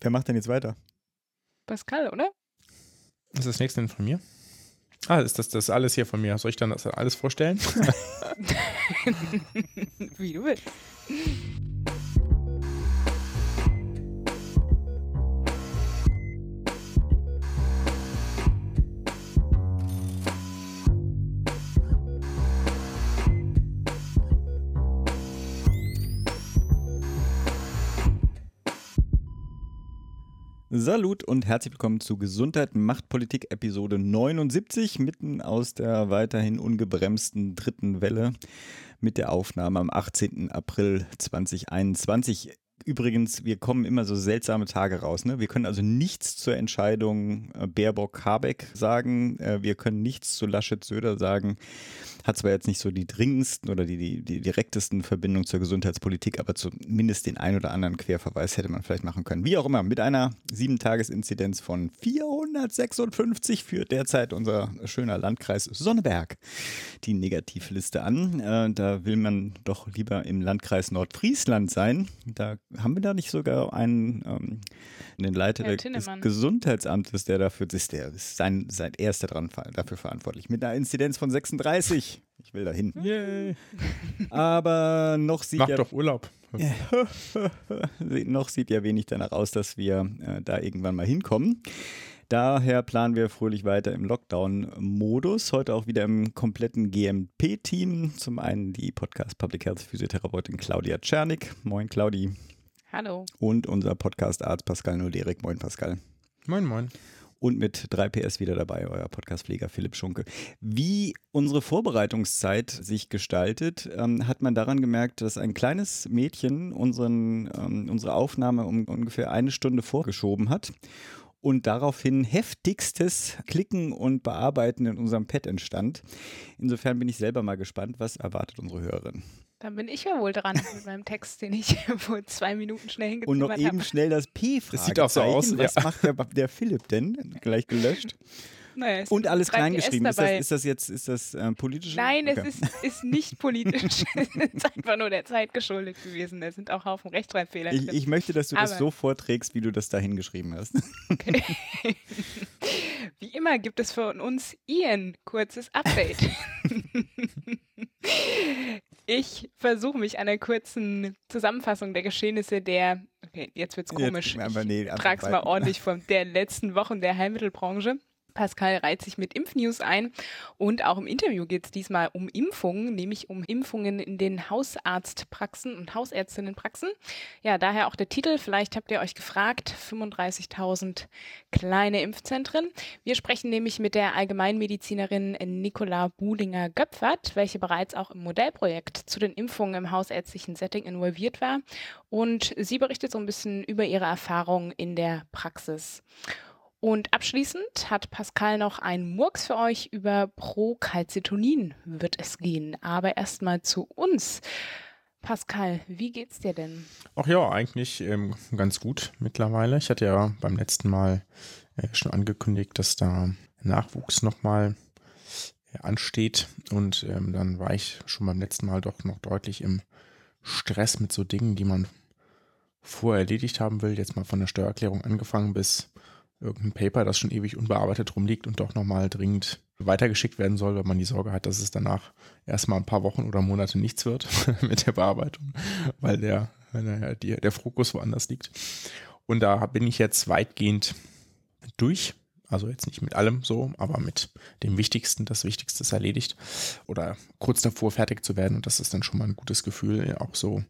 Wer macht denn jetzt weiter? Pascal, oder? Was ist das nächste denn von mir? Ah, ist das, das alles hier von mir? Soll ich dann das alles vorstellen? Wie du willst. Salut und herzlich willkommen zu Gesundheit macht Politik Episode 79, mitten aus der weiterhin ungebremsten dritten Welle mit der Aufnahme am 18. April 2021. Übrigens, wir kommen immer so seltsame Tage raus. Ne? Wir können also nichts zur Entscheidung äh, Baerbock-Habeck sagen. Äh, wir können nichts zu Laschet-Söder sagen. Hat zwar jetzt nicht so die dringendsten oder die, die, die direktesten Verbindungen zur Gesundheitspolitik, aber zumindest den ein oder anderen Querverweis hätte man vielleicht machen können. Wie auch immer, mit einer Sieben-Tages-Inzidenz von 456 führt derzeit unser schöner Landkreis Sonneberg die Negativliste an. Äh, da will man doch lieber im Landkreis Nordfriesland sein. Da haben wir da nicht sogar einen, ähm, den Leiter Herr des Tinnemann. Gesundheitsamtes, der dafür ist, der ist sein, sein erster dran, dafür verantwortlich, mit einer Inzidenz von 36. Ich will dahin. Yay. Aber noch sieht Mach ja doch Urlaub. noch sieht ja wenig danach aus, dass wir äh, da irgendwann mal hinkommen. Daher planen wir fröhlich weiter im Lockdown-Modus. Heute auch wieder im kompletten GMP-Team. Zum einen die Podcast Public Health Physiotherapeutin Claudia Czernik. Moin Claudi. Hallo. Und unser Podcast-Arzt Pascal Noderik. Moin Pascal. Moin, moin. Und mit 3PS wieder dabei, euer Podcastpfleger Philipp Schunke. Wie unsere Vorbereitungszeit sich gestaltet, ähm, hat man daran gemerkt, dass ein kleines Mädchen unseren, ähm, unsere Aufnahme um ungefähr eine Stunde vorgeschoben hat und daraufhin heftigstes Klicken und Bearbeiten in unserem Pad entstand. Insofern bin ich selber mal gespannt, was erwartet unsere Hörerin. Dann bin ich ja wohl dran mit meinem Text, den ich vor zwei Minuten schnell Und noch eben habe. schnell das P Das sieht auch so aus, Was ja. macht der, der Philipp denn? Gleich gelöscht. Naja, es Und alles 3PS kleingeschrieben. Ist das, ist das jetzt ist das, äh, politisch? Nein, Okay. es ist, ist nicht politisch. es ist einfach nur der Zeit geschuldet gewesen. Da sind auch Haufen Rechtschreibfehler Ich, drin. ich möchte, dass du das Aber- so vorträgst, wie du das da hingeschrieben hast. Okay. Wie immer gibt es von uns Ian kurzes Update. Ich versuche mich einer kurzen Zusammenfassung der Geschehnisse der, okay, jetzt wird's komisch. Jetzt, aber nee, ich einfach trag's mal ordentlich von der letzten Wochen der Heilmittelbranche. Pascal reiht sich mit Impfnews ein und auch im Interview geht es diesmal um Impfungen, nämlich um Impfungen in den Hausarztpraxen und Hausärztinnenpraxen. Ja, daher auch der Titel, vielleicht habt ihr euch gefragt, 35.000 kleine Impfzentren. Wir sprechen nämlich mit der Allgemeinmedizinerin Nicola Buhlinger-Göpfert, welche bereits auch im Modellprojekt zu den Impfungen im hausärztlichen Setting involviert war. Und sie berichtet so ein bisschen über ihre Erfahrungen in der Praxis. Und abschließend hat Pascal noch einen Murks für euch über Procalcitonin wird es gehen. Aber erstmal zu uns. Pascal, wie geht's dir denn? Ach ja, eigentlich ähm, ganz gut mittlerweile. Ich hatte ja beim letzten Mal äh, schon angekündigt, dass da Nachwuchs nochmal äh, ansteht. Und ähm, dann war ich schon beim letzten Mal doch noch deutlich im Stress mit so Dingen, die man vorher erledigt haben will. Jetzt mal von der Steuererklärung angefangen bis irgendein Paper, das schon ewig unbearbeitet rumliegt und doch nochmal dringend weitergeschickt werden soll, weil man die Sorge hat, dass es danach erstmal ein paar Wochen oder Monate nichts wird mit der Bearbeitung, weil der, naja, die, der Fokus woanders liegt. Und da bin ich jetzt weitgehend durch. Also jetzt nicht mit allem so, aber mit dem Wichtigsten. Das Wichtigste ist erledigt. Oder kurz davor fertig zu werden. Und das ist dann schon mal ein gutes Gefühl. Auch so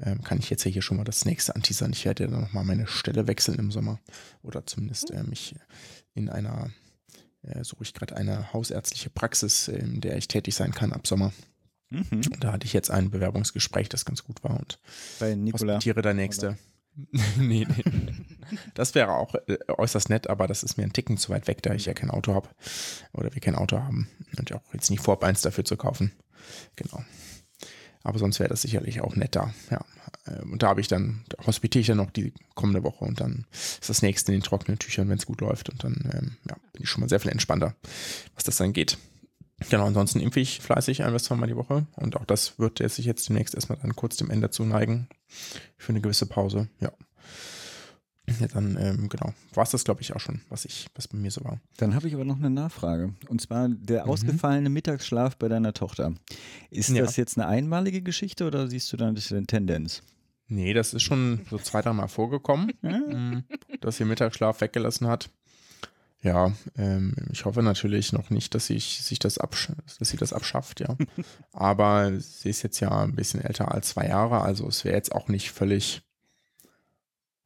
ähm, kann ich jetzt ja hier schon mal das nächste anteasern. Ich werde ja dann nochmal meine Stelle wechseln im Sommer. Oder zumindest äh, mich in einer, äh, suche ich gerade eine hausärztliche Praxis, äh, in der ich tätig sein kann ab Sommer. Mhm. Da hatte ich jetzt ein Bewerbungsgespräch, das ganz gut war und Bei Nicola. hospitiere der nächste. nee, nee. Das wäre auch äh, äußerst nett, aber das ist mir ein Ticken zu weit weg, da ich ja kein Auto habe oder wir kein Auto haben und auch jetzt nicht vorhabe, eins dafür zu kaufen. Genau. Aber sonst wäre das sicherlich auch netter. Ja. Ähm, Und da habe ich dann, da hospitiere ich dann noch die kommende Woche und dann ist das nächste in den trockenen Tüchern, wenn es gut läuft. Und dann ähm, ja, bin ich schon mal sehr viel entspannter, was das dann geht. Genau, ansonsten impfe ich fleißig ein bis zweimal die Woche. Und auch das wird sich jetzt demnächst erstmal dann kurz dem Ende zuneigen. Für eine gewisse Pause, ja. Ja, dann, ähm, genau, war es das, glaube ich, auch schon, was ich, was bei mir so war. Dann habe ich aber noch eine Nachfrage. Und zwar der Mhm. ausgefallene Mittagsschlaf bei deiner Tochter. Ist Ja. das jetzt eine einmalige Geschichte oder siehst du da ein bisschen Tendenz? Nee, das ist schon so zwei, dreimal vorgekommen, mm, dass sie Mittagsschlaf weggelassen hat. Ja, ähm, ich hoffe natürlich noch nicht, dass, ich, sich das absch dass sie das abschafft, ja. Aber sie ist jetzt ja ein bisschen älter als zwei Jahre, also es wäre jetzt auch nicht völlig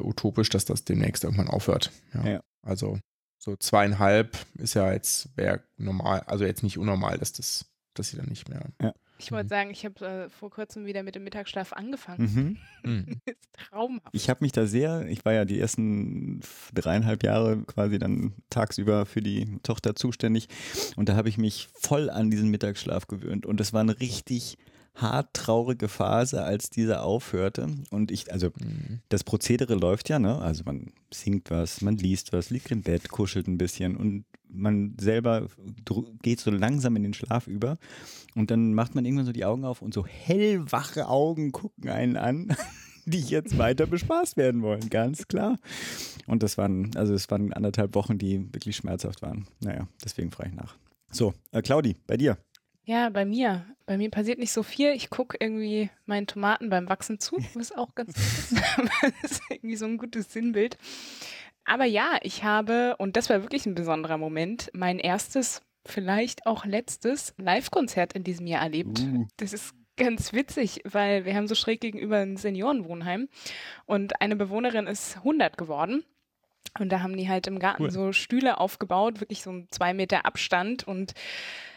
utopisch, dass das demnächst irgendwann aufhört. Ja. Ja. Also so zweieinhalb ist ja jetzt, wäre normal, also jetzt nicht unnormal, dass das, dass sie dann nicht mehr. Ich wollte Mhm. sagen, ich habe äh, vor kurzem wieder mit dem Mittagsschlaf angefangen. Mhm. Mhm. ist traumhaft. Ich habe mich da sehr, ich war ja die ersten dreieinhalb Jahre quasi dann tagsüber für die Tochter zuständig und da habe ich mich voll an diesen Mittagsschlaf gewöhnt und das war eine richtig hart traurige Phase, als dieser aufhörte und ich, also Mhm. das Prozedere läuft ja, ne? Also man singt was, man liest was, liegt im Bett, kuschelt ein bisschen und man selber geht so langsam in den Schlaf über und dann macht man irgendwann so die Augen auf und so hellwache Augen gucken einen an, die jetzt weiter bespaßt werden wollen, ganz klar. Und das waren, also es waren anderthalb Wochen, die wirklich schmerzhaft waren. Naja, deswegen frage ich nach. So, äh, Claudi, bei dir. Ja, bei mir. Bei mir passiert nicht so viel. Ich gucke irgendwie meinen Tomaten beim Wachsen zu, was auch ganz gut ist. das ist irgendwie so ein gutes Sinnbild. Aber ja, ich habe, und das war wirklich ein besonderer Moment, mein erstes, vielleicht auch letztes Live-Konzert in diesem Jahr erlebt. Uh. Das ist ganz witzig, weil wir haben so schräg gegenüber ein Seniorenwohnheim und eine Bewohnerin ist 100 geworden. Und da haben die halt im Garten Cool. so Stühle aufgebaut, wirklich so ein zwei Meter Abstand und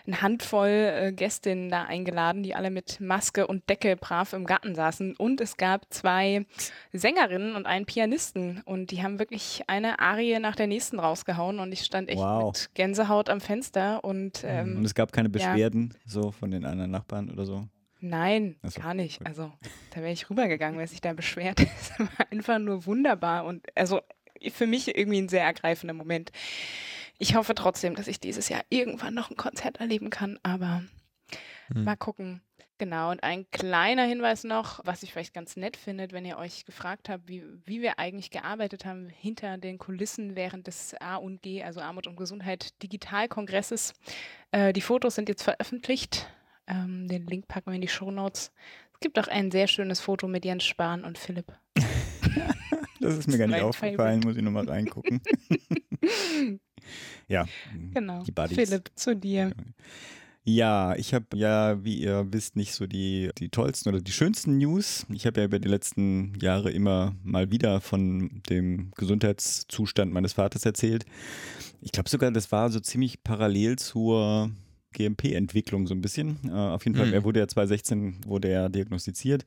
eine Handvoll äh, Gästinnen da eingeladen, die alle mit Maske und Decke brav im Garten saßen. Und es gab zwei Sängerinnen und einen Pianisten. Und die haben wirklich eine Arie nach der nächsten rausgehauen. Und ich stand echt Wow. mit Gänsehaut am Fenster. Und ähm, Und es gab keine ja. Beschwerden so von den anderen Nachbarn oder so. Nein, so, gar nicht. gut. Also da wäre ich rübergegangen, wer sich da beschwert. Es war einfach nur wunderbar und also für mich irgendwie ein sehr ergreifender Moment. Ich hoffe trotzdem, dass ich dieses Jahr irgendwann noch ein Konzert erleben kann, aber Hm. mal gucken. Genau, und ein kleiner Hinweis noch, was ich vielleicht ganz nett findet, wenn ihr euch gefragt habt, wie, wie wir eigentlich gearbeitet haben hinter den Kulissen während des A und G, also Armut und Gesundheit Digitalkongresses. Äh, die Fotos sind jetzt veröffentlicht. Ähm, den Link packen wir in die Shownotes. Es gibt auch ein sehr schönes Foto mit Jens Spahn und Philipp. Das ist mir gar nicht Mein aufgefallen, muss ich nochmal reingucken. ja. Genau. Die Buddies. Philipp, zu dir. Ja, ich habe ja, wie ihr wisst, nicht so die, die tollsten oder die schönsten News. Ich habe ja über die letzten Jahre immer mal wieder von dem Gesundheitszustand meines Vaters erzählt. Ich glaube sogar, das war so ziemlich parallel zur GMP-Entwicklung so ein bisschen. Äh, auf jeden Fall, Mhm. er wurde ja 2016 wurde er diagnostiziert.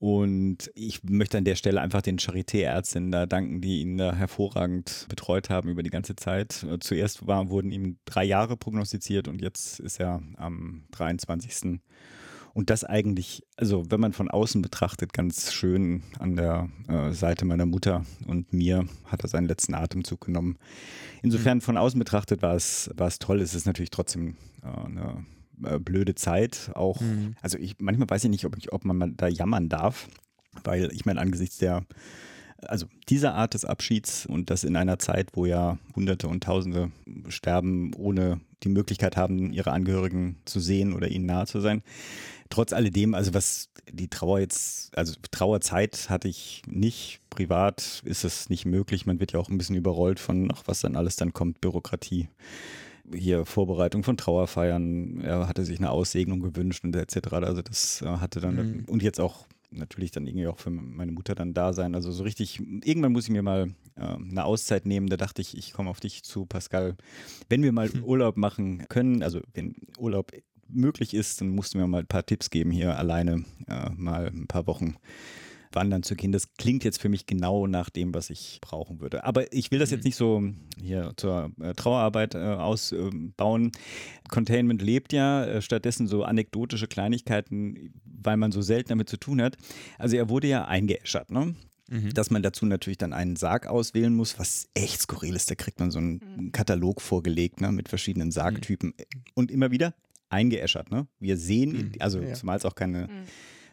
Und ich möchte an der Stelle einfach den Charité-Ärztinnen da danken, die ihn da hervorragend betreut haben über die ganze Zeit. Zuerst war, wurden ihm drei Jahre prognostiziert und jetzt ist er am 23. Und das eigentlich, also wenn man von außen betrachtet, ganz schön an der äh, Seite meiner Mutter und mir hat er seinen letzten Atemzug genommen. Insofern von außen betrachtet war es, war es toll. Es ist natürlich trotzdem äh, eine äh, blöde Zeit. Auch, Mhm. also ich manchmal weiß ich nicht, ob, ich, ob man da jammern darf, weil ich meine, angesichts der also dieser Art des Abschieds und das in einer Zeit, wo ja Hunderte und Tausende sterben, ohne die Möglichkeit haben, ihre Angehörigen zu sehen oder ihnen nahe zu sein. Trotz alledem, also was die Trauer jetzt, also Trauerzeit hatte ich nicht. Privat ist es nicht möglich. Man wird ja auch ein bisschen überrollt von, ach, was dann alles dann kommt, Bürokratie. Hier Vorbereitung von Trauerfeiern. Er hatte sich eine Aussegnung gewünscht und etc. Also das äh, hatte dann Mhm. und jetzt auch natürlich dann irgendwie auch für meine Mutter dann da sein. Also so richtig, irgendwann muss ich mir mal äh, eine Auszeit nehmen. Da dachte ich, ich komme auf dich zu, Pascal. Wenn wir mal Urlaub machen können, also wenn Urlaub möglich ist, dann musst du mir mal ein paar Tipps geben, hier alleine äh, mal ein paar Wochen wandern zu gehen. Das klingt jetzt für mich genau nach dem, was ich brauchen würde. Aber ich will das jetzt nicht so hier zur äh, Trauerarbeit äh, ausbauen. Containment lebt ja, äh, stattdessen so anekdotische Kleinigkeiten, weil man so selten damit zu tun hat. Also er wurde ja eingeäschert, ne? Mhm. dass man dazu natürlich dann einen Sarg auswählen muss, was echt skurril ist. Da kriegt man so einen Katalog vorgelegt ne, mit verschiedenen Sargtypen und immer wieder eingeäschert. Ne? Wir sehen, Mhm. also Ja. zumal es auch keine Mhm.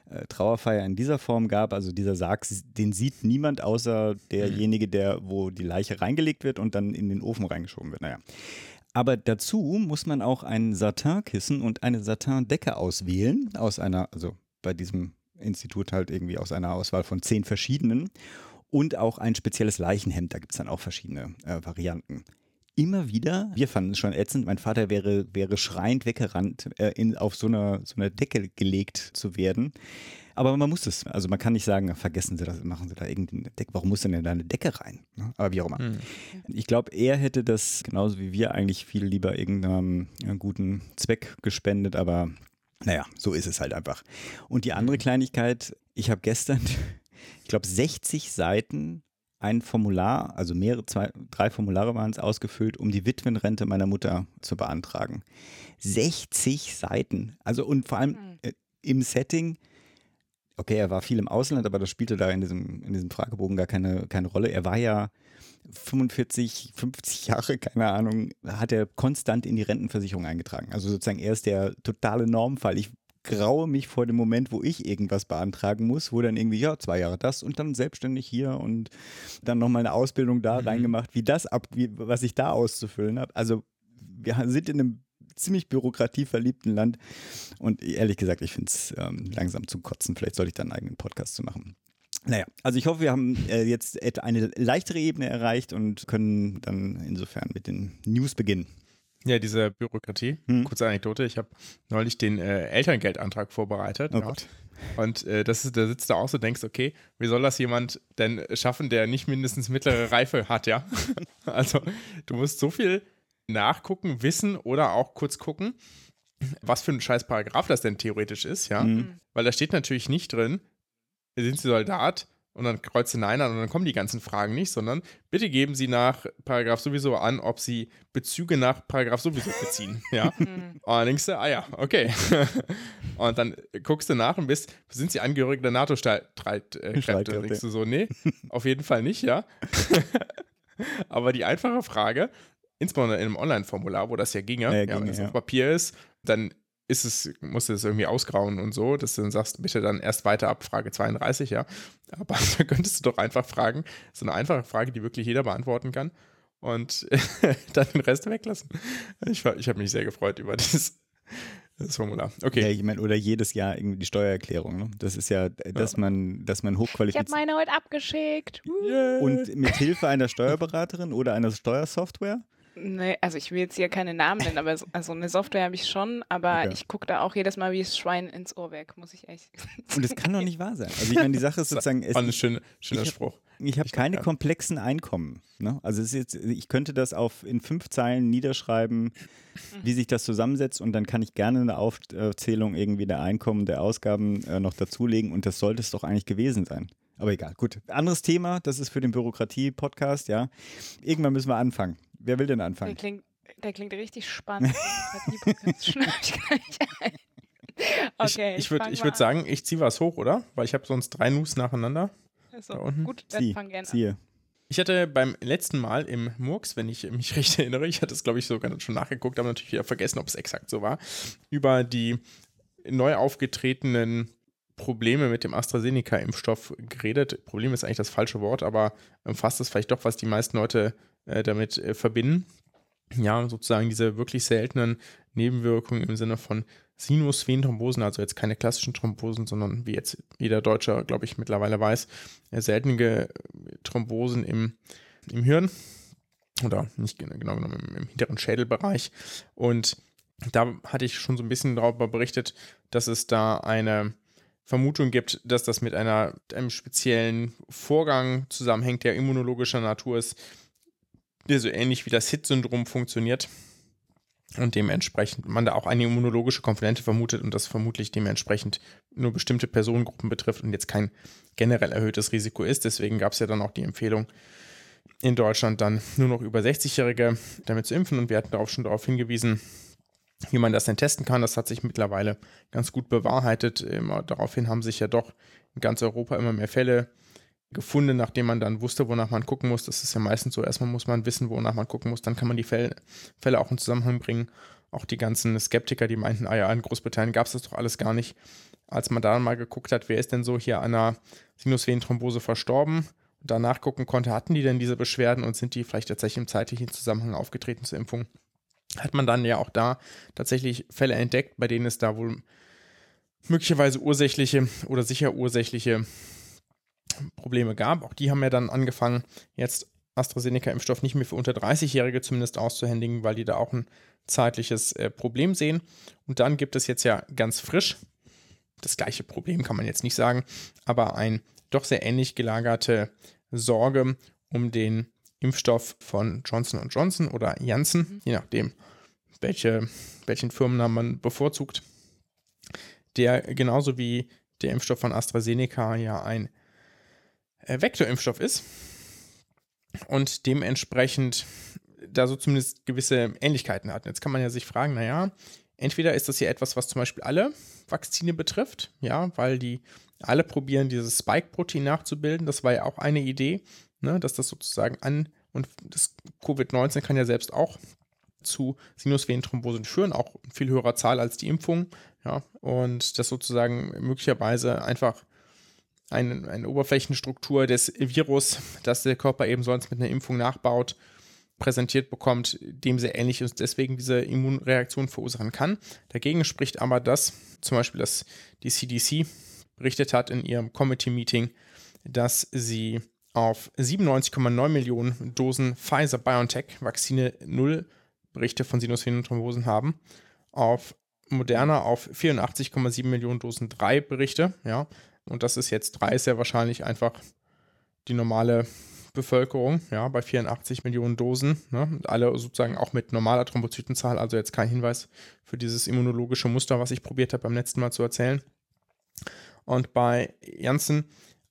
Äh, Trauerfeier in dieser Form gab. Also dieser Sarg, den sieht niemand außer derjenige, der, wo die Leiche reingelegt wird und dann in den Ofen reingeschoben wird. Naja. Aber dazu muss man auch ein Satinkissen und eine Satindecke auswählen, aus einer, also bei diesem Institut halt irgendwie aus einer Auswahl von zehn verschiedenen. Und auch ein spezielles Leichenhemd, da gibt es dann auch verschiedene äh, Varianten immer wieder, wir fanden es schon ätzend, mein Vater wäre, wäre schreiend weggerannt, äh, in, auf so einer so eine Decke gelegt zu werden. Aber man muss es. Also man kann nicht sagen, vergessen Sie das, machen Sie da irgendeine Decke. Warum muss denn da eine Decke rein? Ne? Aber wie auch immer. Mhm. Ich glaube, er hätte das genauso wie wir eigentlich viel lieber irgendeinem äh, guten Zweck gespendet, aber naja, so ist es halt einfach. Und die andere Kleinigkeit, ich habe gestern, ich glaube, 60 Seiten ein Formular, also mehrere, zwei, drei Formulare waren es ausgefüllt, um die Witwenrente meiner Mutter zu beantragen. 60 Seiten. Also und vor allem hm. äh, im Setting, okay, er war viel im Ausland, aber das spielte da in diesem, in diesem Fragebogen gar keine, keine Rolle. Er war ja 45, 50 Jahre, keine Ahnung, hat er konstant in die Rentenversicherung eingetragen. Also sozusagen er ist der totale Normfall. Ich graue mich vor dem Moment, wo ich irgendwas beantragen muss, wo dann irgendwie, ja, zwei Jahre das und dann selbstständig hier und dann nochmal eine Ausbildung da mhm. reingemacht, wie das ab, wie, was ich da auszufüllen habe. Also wir sind in einem ziemlich bürokratieverliebten Land und ehrlich gesagt, ich finde es ähm, langsam zum Kotzen. Vielleicht sollte ich da einen eigenen Podcast zu machen. Naja, also ich hoffe, wir haben äh, jetzt eine leichtere Ebene erreicht und können dann insofern mit den News beginnen. Ja, diese Bürokratie. Hm. Kurze Anekdote. Ich habe neulich den äh, Elterngeldantrag vorbereitet. Oh ja. Und äh, das ist, da sitzt du auch so, denkst, okay, wie soll das jemand denn schaffen, der nicht mindestens mittlere Reife hat, ja? also, du musst so viel nachgucken, wissen oder auch kurz gucken, was für ein scheiß Paragraph das denn theoretisch ist, ja? Mhm. Weil da steht natürlich nicht drin, sind Sie Soldat, und dann kreuzt sie Nein an und dann kommen die ganzen Fragen nicht, sondern bitte geben Sie nach Paragraph sowieso an, ob Sie Bezüge nach Paragraph sowieso beziehen. Ja. Mhm. und dann denkst du, ah ja, okay. und dann guckst du nach und bist, sind Sie Angehörige der NATO-Streitkräfte? Dann denkst du so, nee, auf jeden Fall nicht, ja. Aber die einfache Frage, insbesondere in einem Online-Formular, wo das ja ginge, ja, ja, wenn es ja. auf Papier ist, dann ist es, musst du es irgendwie ausgrauen und so, dass du dann sagst, bitte dann erst weiter ab Frage 32, ja. Aber da könntest du doch einfach fragen, so eine einfache Frage, die wirklich jeder beantworten kann und dann den Rest weglassen. Ich, ich habe mich sehr gefreut über dieses das Formular. Okay. Ja, ich meine, oder jedes Jahr irgendwie die Steuererklärung. Ne? Das ist ja, dass ja. man, dass man hochqualifiziert. Ich habe meine heute abgeschickt. Yeah. Und mit Hilfe einer Steuerberaterin oder einer Steuersoftware Nee, also ich will jetzt hier keine Namen nennen, aber so, also eine Software habe ich schon, aber okay. ich gucke da auch jedes Mal wie das Schwein ins Ohr weg, muss ich echt sagen. Und das kann doch nicht wahr sein. Also ich meine, die Sache ist sozusagen. Es, ein schön, schöner ich Spruch. ich habe keine komplexen Einkommen. Ne? Also es ist jetzt, ich könnte das auf in fünf Zeilen niederschreiben, wie sich das zusammensetzt und dann kann ich gerne eine Aufzählung irgendwie der Einkommen, der Ausgaben äh, noch dazulegen und das sollte es doch eigentlich gewesen sein. Aber egal, gut. Anderes Thema, das ist für den Bürokratie-Podcast, ja. Irgendwann müssen wir anfangen. Wer will denn anfangen? Der klingt, der klingt richtig spannend. okay, ich, ich würde würd sagen, ich ziehe was hoch, oder? Weil ich habe sonst drei News nacheinander. Also, da unten. Gut, dann Zieh, fang gerne ziehe. an. Ich hatte beim letzten Mal im Murks, wenn ich mich recht erinnere, ich hatte es glaube ich sogar schon nachgeguckt, aber natürlich wieder vergessen, ob es exakt so war, über die neu aufgetretenen Probleme mit dem AstraZeneca-Impfstoff geredet. Problem ist eigentlich das falsche Wort, aber fasst es vielleicht doch, was die meisten Leute äh, damit äh, verbinden. Ja, sozusagen diese wirklich seltenen Nebenwirkungen im Sinne von Sinusvenenthrombosen, also jetzt keine klassischen Thrombosen, sondern wie jetzt jeder Deutsche, glaube ich, mittlerweile weiß, äh, seltene Thrombosen im, im Hirn oder nicht genau genommen im, im hinteren Schädelbereich. Und da hatte ich schon so ein bisschen darüber berichtet, dass es da eine Vermutung gibt, dass das mit einer, einem speziellen Vorgang zusammenhängt, der immunologischer Natur ist, der so ähnlich wie das HIT-Syndrom funktioniert und dementsprechend man da auch eine immunologische Komponente vermutet und das vermutlich dementsprechend nur bestimmte Personengruppen betrifft und jetzt kein generell erhöhtes Risiko ist. Deswegen gab es ja dann auch die Empfehlung, in Deutschland dann nur noch über 60-Jährige damit zu impfen und wir hatten darauf schon darauf hingewiesen, wie man das denn testen kann. Das hat sich mittlerweile ganz gut bewahrheitet. Immer daraufhin haben sich ja doch in ganz Europa immer mehr Fälle gefunden, nachdem man dann wusste, wonach man gucken muss. Das ist ja meistens so. Erstmal muss man wissen, wonach man gucken muss. Dann kann man die Fälle, Fälle auch in Zusammenhang bringen. auch die ganzen Skeptiker, die meinten, ah ja, in Großbritannien gab es das doch alles gar nicht. Als man da mal geguckt hat, wer ist denn so hier an einer Sinusvenenthrombose verstorben und danach gucken konnte, hatten die denn diese Beschwerden und sind die vielleicht tatsächlich im zeitlichen Zusammenhang aufgetreten zur Impfung, hat man dann ja auch da tatsächlich Fälle entdeckt, bei denen es da wohl möglicherweise ursächliche oder sicher ursächliche Probleme gab. Auch die haben ja dann angefangen, jetzt AstraZeneca-Impfstoff nicht mehr für unter 30-Jährige zumindest auszuhändigen, weil die da auch ein zeitliches äh, Problem sehen. Und dann gibt es jetzt ja ganz frisch, das gleiche Problem kann man jetzt nicht sagen, aber ein doch sehr ähnlich gelagerte Sorge um den Impfstoff von Johnson Johnson oder Janssen, mhm. je nachdem, welche, welchen Firmennamen man bevorzugt, der genauso wie der Impfstoff von AstraZeneca ja ein Vektorimpfstoff ist und dementsprechend da so zumindest gewisse Ähnlichkeiten hat. Jetzt kann man ja sich fragen, naja, entweder ist das hier etwas, was zum Beispiel alle Vakzine betrifft, ja, weil die alle probieren, dieses Spike-Protein nachzubilden. Das war ja auch eine Idee, ne, dass das sozusagen an und das Covid-19 kann ja selbst auch zu Sinusvenenthrombosen führen, auch in viel höherer Zahl als die Impfung, ja, und das sozusagen möglicherweise einfach eine, eine Oberflächenstruktur des Virus, das der Körper eben sonst mit einer Impfung nachbaut, präsentiert bekommt, dem sehr ähnlich ist, deswegen diese Immunreaktion verursachen kann. Dagegen spricht aber das, zum Beispiel, dass die CDC berichtet hat in ihrem Committee-Meeting, dass sie auf 97,9 Millionen Dosen Pfizer-BioNTech-Vakzine null Berichte von Sinusvenenthrombosen haben, auf Moderna auf 84,7 Millionen Dosen drei Berichte, ja, und das ist jetzt drei, ist ja wahrscheinlich einfach die normale Bevölkerung, ja, bei 84 Millionen Dosen. Ne? alle sozusagen auch mit normaler Thrombozytenzahl, also jetzt kein Hinweis für dieses immunologische Muster, was ich probiert habe beim letzten Mal zu erzählen. Und bei Janssen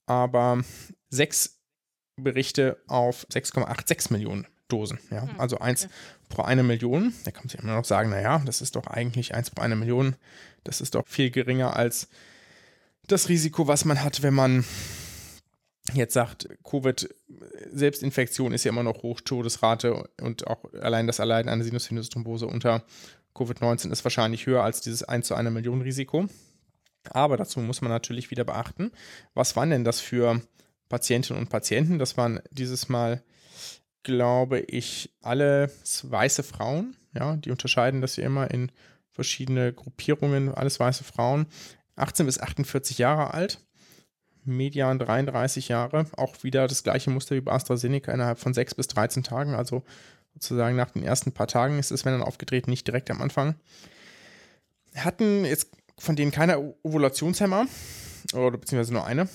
aber sechs Berichte auf 6,86 Millionen Dosen. Ja? Hm, also eins okay. pro eine Million. Da kann man sich immer noch sagen, naja, das ist doch eigentlich eins pro eine Million. Das ist doch viel geringer als das Risiko, was man hat, wenn man jetzt sagt, Covid-Selbstinfektion ist ja immer noch hoch, Todesrate und auch allein das Allein eine Sinusvenenthrombose unter Covid-19 ist wahrscheinlich höher als dieses 1 zu einer Million Risiko. Aber dazu muss man natürlich wieder beachten, was waren denn das für Patientinnen und Patienten? Das waren dieses Mal, glaube ich, alle weiße Frauen. Ja, die unterscheiden das ja immer in verschiedene Gruppierungen, alles weiße Frauen. 18 bis 48 Jahre alt, Median 33 Jahre, auch wieder das gleiche Muster wie bei AstraZeneca innerhalb von 6 bis 13 Tagen, also sozusagen nach den ersten paar Tagen ist es, wenn dann aufgetreten, nicht direkt am Anfang. Hatten jetzt von denen keine Ovulationshemmer, oder beziehungsweise nur eine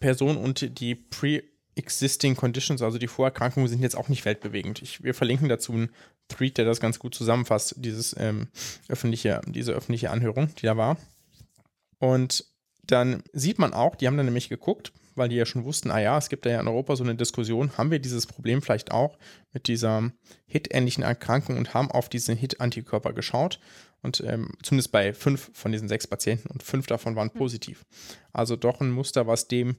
Person und die Pre-Existing Conditions, also die Vorerkrankungen, sind jetzt auch nicht weltbewegend. Ich, wir verlinken dazu einen Tweet, der das ganz gut zusammenfasst, dieses, ähm, öffentliche, diese öffentliche Anhörung, die da war. Und dann sieht man auch, die haben dann nämlich geguckt, weil die ja schon wussten, ah ja, es gibt ja in Europa so eine Diskussion, haben wir dieses Problem vielleicht auch mit dieser HIT-ähnlichen Erkrankung und haben auf diese HIT-Antikörper geschaut. Und ähm, zumindest bei fünf von diesen sechs Patienten und fünf davon waren hm. positiv. Also doch ein Muster, was dem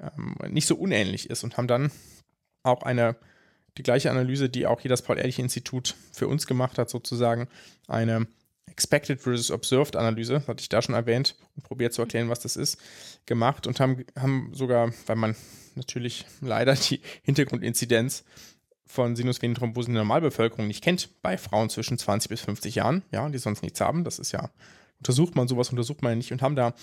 ähm, nicht so unähnlich ist und haben dann auch eine, die gleiche Analyse, die auch hier das Paul-Ehrlich-Institut für uns gemacht hat, sozusagen eine Expected versus Observed Analyse, hatte ich da schon erwähnt und probiert zu erklären, was das ist, gemacht und haben, haben sogar, weil man natürlich leider die Hintergrundinzidenz von Sinusvenenthrombosen in der Normalbevölkerung nicht kennt, bei Frauen zwischen 20 bis 50 Jahren, ja, die sonst nichts haben, das ist ja, untersucht man sowas, untersucht man ja nicht und haben da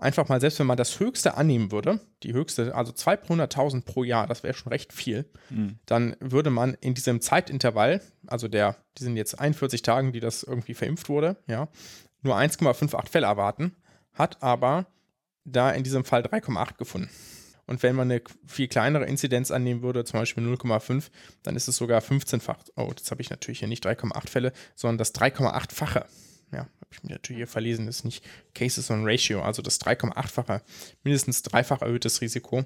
einfach mal, selbst wenn man das höchste annehmen würde, die höchste, also 2 pro 100.000 pro Jahr, das wäre schon recht viel, mhm. dann würde man in diesem Zeitintervall, also der, die sind jetzt 41 Tagen, die das irgendwie verimpft wurde, ja, nur 1,58 Fälle erwarten, hat aber da in diesem Fall 3,8 gefunden. Und wenn man eine viel kleinere Inzidenz annehmen würde, zum Beispiel 0,5, dann ist es sogar 15-fach. Oh, jetzt habe ich natürlich hier nicht 3,8 Fälle, sondern das 3,8-fache ja, habe ich mir natürlich hier verlesen, ist nicht Cases on Ratio, also das 3,8-fache, mindestens dreifach erhöhtes Risiko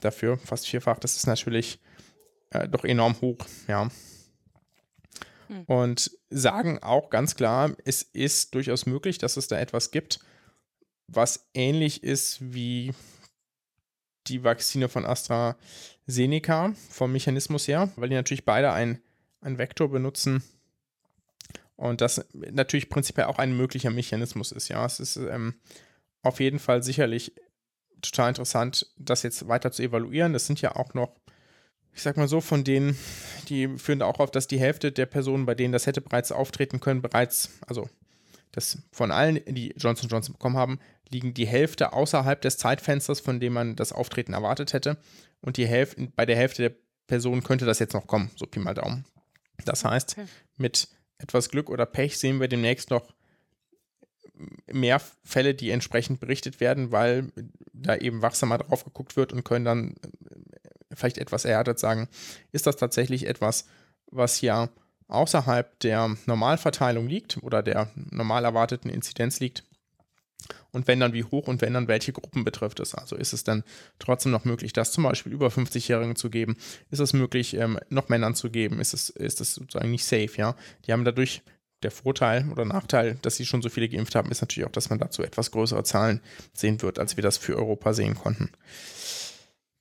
dafür, fast vierfach. Das ist natürlich äh, doch enorm hoch, ja. Hm. Und sagen auch ganz klar, es ist durchaus möglich, dass es da etwas gibt, was ähnlich ist wie die Vakzine von AstraZeneca vom Mechanismus her, weil die natürlich beide einen Vektor benutzen, Und das natürlich prinzipiell auch ein möglicher Mechanismus ist. Ja, es ist ähm, auf jeden Fall sicherlich total interessant, das jetzt weiter zu evaluieren. Das sind ja auch noch, ich sag mal so, von denen, die führen auch auf, dass die Hälfte der Personen, bei denen das hätte bereits auftreten können, bereits, also das von allen, die Johnson Johnson bekommen haben, liegen die Hälfte außerhalb des Zeitfensters, von dem man das Auftreten erwartet hätte. Und die Hälfte, bei der Hälfte der Personen könnte das jetzt noch kommen, so Pi mal Daumen. Das heißt, mit etwas Glück oder Pech sehen wir demnächst noch mehr Fälle, die entsprechend berichtet werden, weil da eben wachsamer drauf geguckt wird und können dann äh, vielleicht etwas erhärtet sagen, ist das tatsächlich etwas, was ja außerhalb der Normalverteilung liegt oder der normal erwarteten Inzidenz liegt. Und wenn dann wie hoch und wenn dann welche Gruppen betrifft es. Also ist es dann trotzdem noch möglich, das zum Beispiel über 50-Jährigen zu geben? Ist es möglich, ähm, noch Männern zu geben? Ist es, ist es sozusagen nicht safe, ja? Die haben dadurch der Vorteil oder Nachteil, dass sie schon so viele geimpft haben, ist natürlich auch, dass man dazu etwas größere Zahlen sehen wird, als wir das für Europa sehen konnten.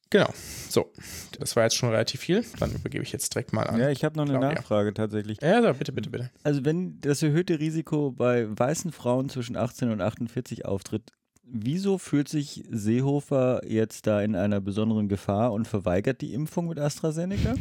Genau. So, das war jetzt schon relativ viel. Dann übergebe ich jetzt direkt mal an. Ja, ich habe noch eine Claudia. Nachfrage tatsächlich. Ja, ja, bitte, bitte, bitte. Also, wenn das erhöhte Risiko bei weißen Frauen zwischen 18 und 48 auftritt, wieso fühlt sich Seehofer jetzt da in einer besonderen Gefahr und verweigert die Impfung mit AstraZeneca?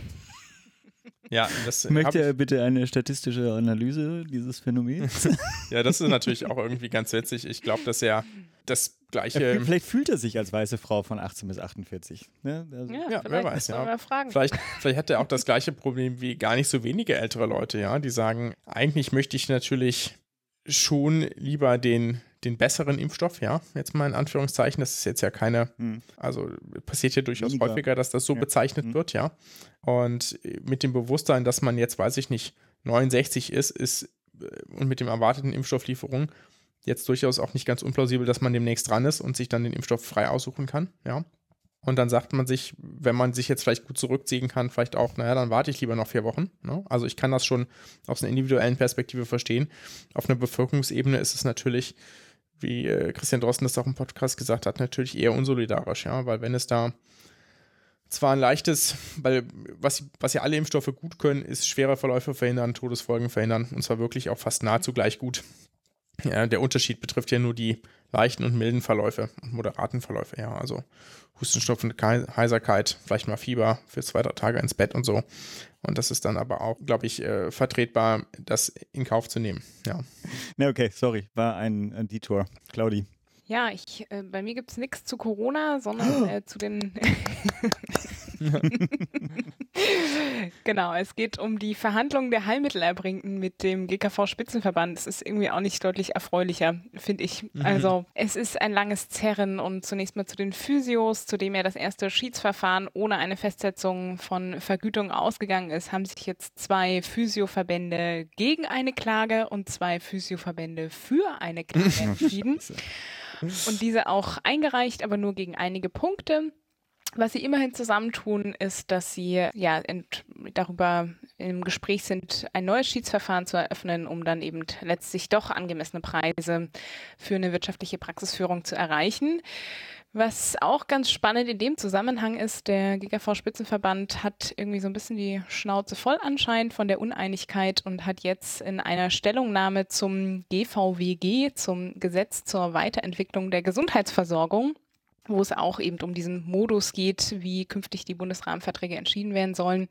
Ja, das Möchte er bitte eine statistische Analyse dieses Phänomens? ja, das ist natürlich auch irgendwie ganz witzig. Ich glaube, dass er das gleiche. Er, vielleicht fühlt er sich als weiße Frau von 18 bis 48. Ne? Also ja, ja wer weiß. Ja. Vielleicht, vielleicht hat er auch das gleiche Problem wie gar nicht so wenige ältere Leute, ja, die sagen, eigentlich möchte ich natürlich schon lieber den den besseren Impfstoff, ja, jetzt mal in Anführungszeichen. Das ist jetzt ja keine, hm. also passiert ja durchaus Weniger. häufiger, dass das so ja. bezeichnet hm. wird, ja. Und mit dem Bewusstsein, dass man jetzt, weiß ich nicht, 69 ist, ist äh, und mit dem erwarteten Impfstofflieferung jetzt durchaus auch nicht ganz unplausibel, dass man demnächst dran ist und sich dann den Impfstoff frei aussuchen kann, ja. Und dann sagt man sich, wenn man sich jetzt vielleicht gut zurückziehen kann, vielleicht auch, naja, dann warte ich lieber noch vier Wochen. Ne? Also ich kann das schon aus einer individuellen Perspektive verstehen. Auf einer Bevölkerungsebene ist es natürlich wie äh, Christian Drosten das auch im Podcast gesagt hat, natürlich eher unsolidarisch, ja, weil wenn es da zwar ein leichtes, weil was, was ja alle Impfstoffe gut können, ist schwere Verläufe verhindern, Todesfolgen verhindern und zwar wirklich auch fast nahezu gleich gut. Ja, der Unterschied betrifft ja nur die leichten und milden Verläufe und moderaten Verläufe, ja, also Hustenstopfen, Heiserkeit, vielleicht mal Fieber für zwei, drei Tage ins Bett und so. Und das ist dann aber auch, glaube ich, äh, vertretbar, das in Kauf zu nehmen. Ja. Ne, okay, sorry, war ein, ein Detour. Claudi. Ja, ich, äh, bei mir gibt es nichts zu Corona, sondern äh, zu den. genau, es geht um die Verhandlungen der Heilmittelerbringenden mit dem GKV-Spitzenverband. Es ist irgendwie auch nicht deutlich erfreulicher, finde ich. Mhm. Also, es ist ein langes Zerren und zunächst mal zu den Physios, zu dem ja das erste Schiedsverfahren ohne eine Festsetzung von Vergütung ausgegangen ist, haben sich jetzt zwei Physioverbände gegen eine Klage und zwei Physioverbände für eine Klage entschieden und diese auch eingereicht, aber nur gegen einige Punkte. Was sie immerhin zusammentun, ist, dass sie ja darüber im Gespräch sind, ein neues Schiedsverfahren zu eröffnen, um dann eben letztlich doch angemessene Preise für eine wirtschaftliche Praxisführung zu erreichen. Was auch ganz spannend in dem Zusammenhang ist, der GKV-Spitzenverband hat irgendwie so ein bisschen die Schnauze voll anscheinend von der Uneinigkeit und hat jetzt in einer Stellungnahme zum GVWG, zum Gesetz zur Weiterentwicklung der Gesundheitsversorgung, wo es auch eben um diesen Modus geht, wie künftig die Bundesrahmenverträge entschieden werden sollen,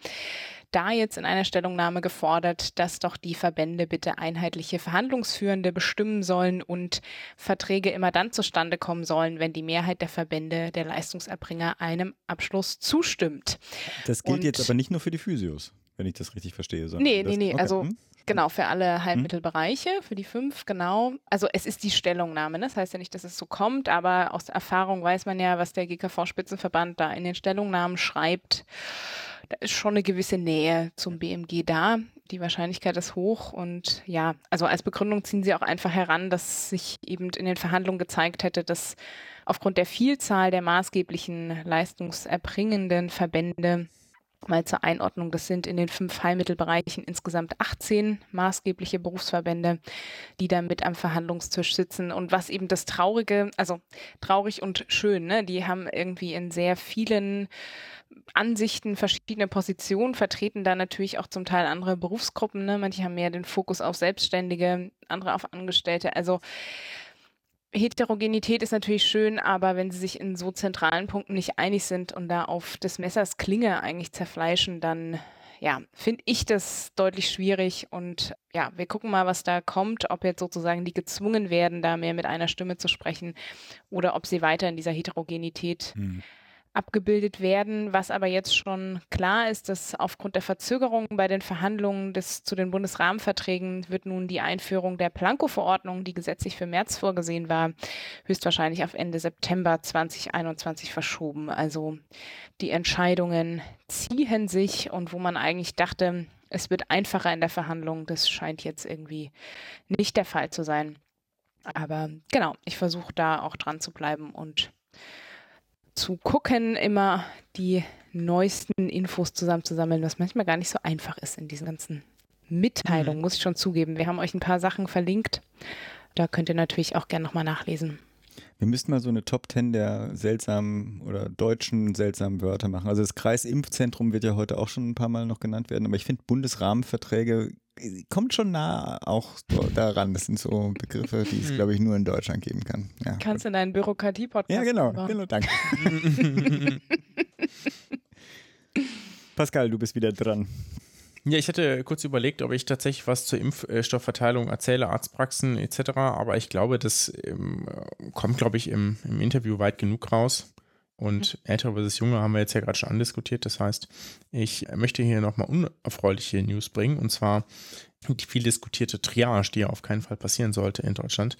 da jetzt in einer Stellungnahme gefordert, dass doch die Verbände bitte einheitliche Verhandlungsführende bestimmen sollen und Verträge immer dann zustande kommen sollen, wenn die Mehrheit der Verbände der Leistungserbringer einem Abschluss zustimmt. Das gilt und jetzt aber nicht nur für die Physios, wenn ich das richtig verstehe. Nee, nee, nee. Okay. Also hm? Genau, für alle Heilmittelbereiche, für die fünf, genau. Also es ist die Stellungnahme, ne? das heißt ja nicht, dass es so kommt, aber aus Erfahrung weiß man ja, was der GKV-Spitzenverband da in den Stellungnahmen schreibt. Da ist schon eine gewisse Nähe zum BMG da. Die Wahrscheinlichkeit ist hoch und ja, also als Begründung ziehen sie auch einfach heran, dass sich eben in den Verhandlungen gezeigt hätte, dass aufgrund der Vielzahl der maßgeblichen leistungserbringenden Verbände Mal zur Einordnung, das sind in den fünf Heilmittelbereichen insgesamt 18 maßgebliche Berufsverbände, die da mit am Verhandlungstisch sitzen. Und was eben das Traurige, also traurig und schön, ne? die haben irgendwie in sehr vielen Ansichten verschiedene Positionen, vertreten da natürlich auch zum Teil andere Berufsgruppen. Ne? Manche haben mehr den Fokus auf Selbstständige, andere auf Angestellte. Also Heterogenität ist natürlich schön, aber wenn sie sich in so zentralen Punkten nicht einig sind und da auf des Messers Klinge eigentlich zerfleischen, dann ja, finde ich das deutlich schwierig. Und ja, wir gucken mal, was da kommt, ob jetzt sozusagen die gezwungen werden, da mehr mit einer Stimme zu sprechen oder ob sie weiter in dieser Heterogenität hm abgebildet werden. Was aber jetzt schon klar ist, dass aufgrund der Verzögerung bei den Verhandlungen des, zu den Bundesrahmenverträgen wird nun die Einführung der Planko-Verordnung, die gesetzlich für März vorgesehen war, höchstwahrscheinlich auf Ende September 2021 verschoben. Also die Entscheidungen ziehen sich und wo man eigentlich dachte, es wird einfacher in der Verhandlung, das scheint jetzt irgendwie nicht der Fall zu sein. Aber genau, ich versuche da auch dran zu bleiben und zu gucken, immer die neuesten Infos zusammenzusammeln, was manchmal gar nicht so einfach ist in diesen ganzen Mitteilungen, mhm. muss ich schon zugeben. Wir haben euch ein paar Sachen verlinkt. Da könnt ihr natürlich auch gerne nochmal nachlesen. Wir müssten mal so eine Top 10 der seltsamen oder deutschen seltsamen Wörter machen. Also das Kreisimpfzentrum wird ja heute auch schon ein paar Mal noch genannt werden, aber ich finde Bundesrahmenverträge kommt schon nah auch daran. Das sind so Begriffe, die es, hm. glaube ich, nur in Deutschland geben kann. Ja. Kannst du in deinen Bürokratie-Podcast Ja, genau, genau, danke. Pascal, du bist wieder dran. Ja, ich hatte kurz überlegt, ob ich tatsächlich was zur Impfstoffverteilung erzähle, Arztpraxen etc., aber ich glaube, das ähm, kommt, glaube ich, im, im Interview weit genug raus. Und mhm. ältere versus junge haben wir jetzt ja gerade schon andiskutiert. Das heißt, ich möchte hier nochmal unerfreuliche News bringen. Und zwar die viel diskutierte Triage, die ja auf keinen Fall passieren sollte in Deutschland,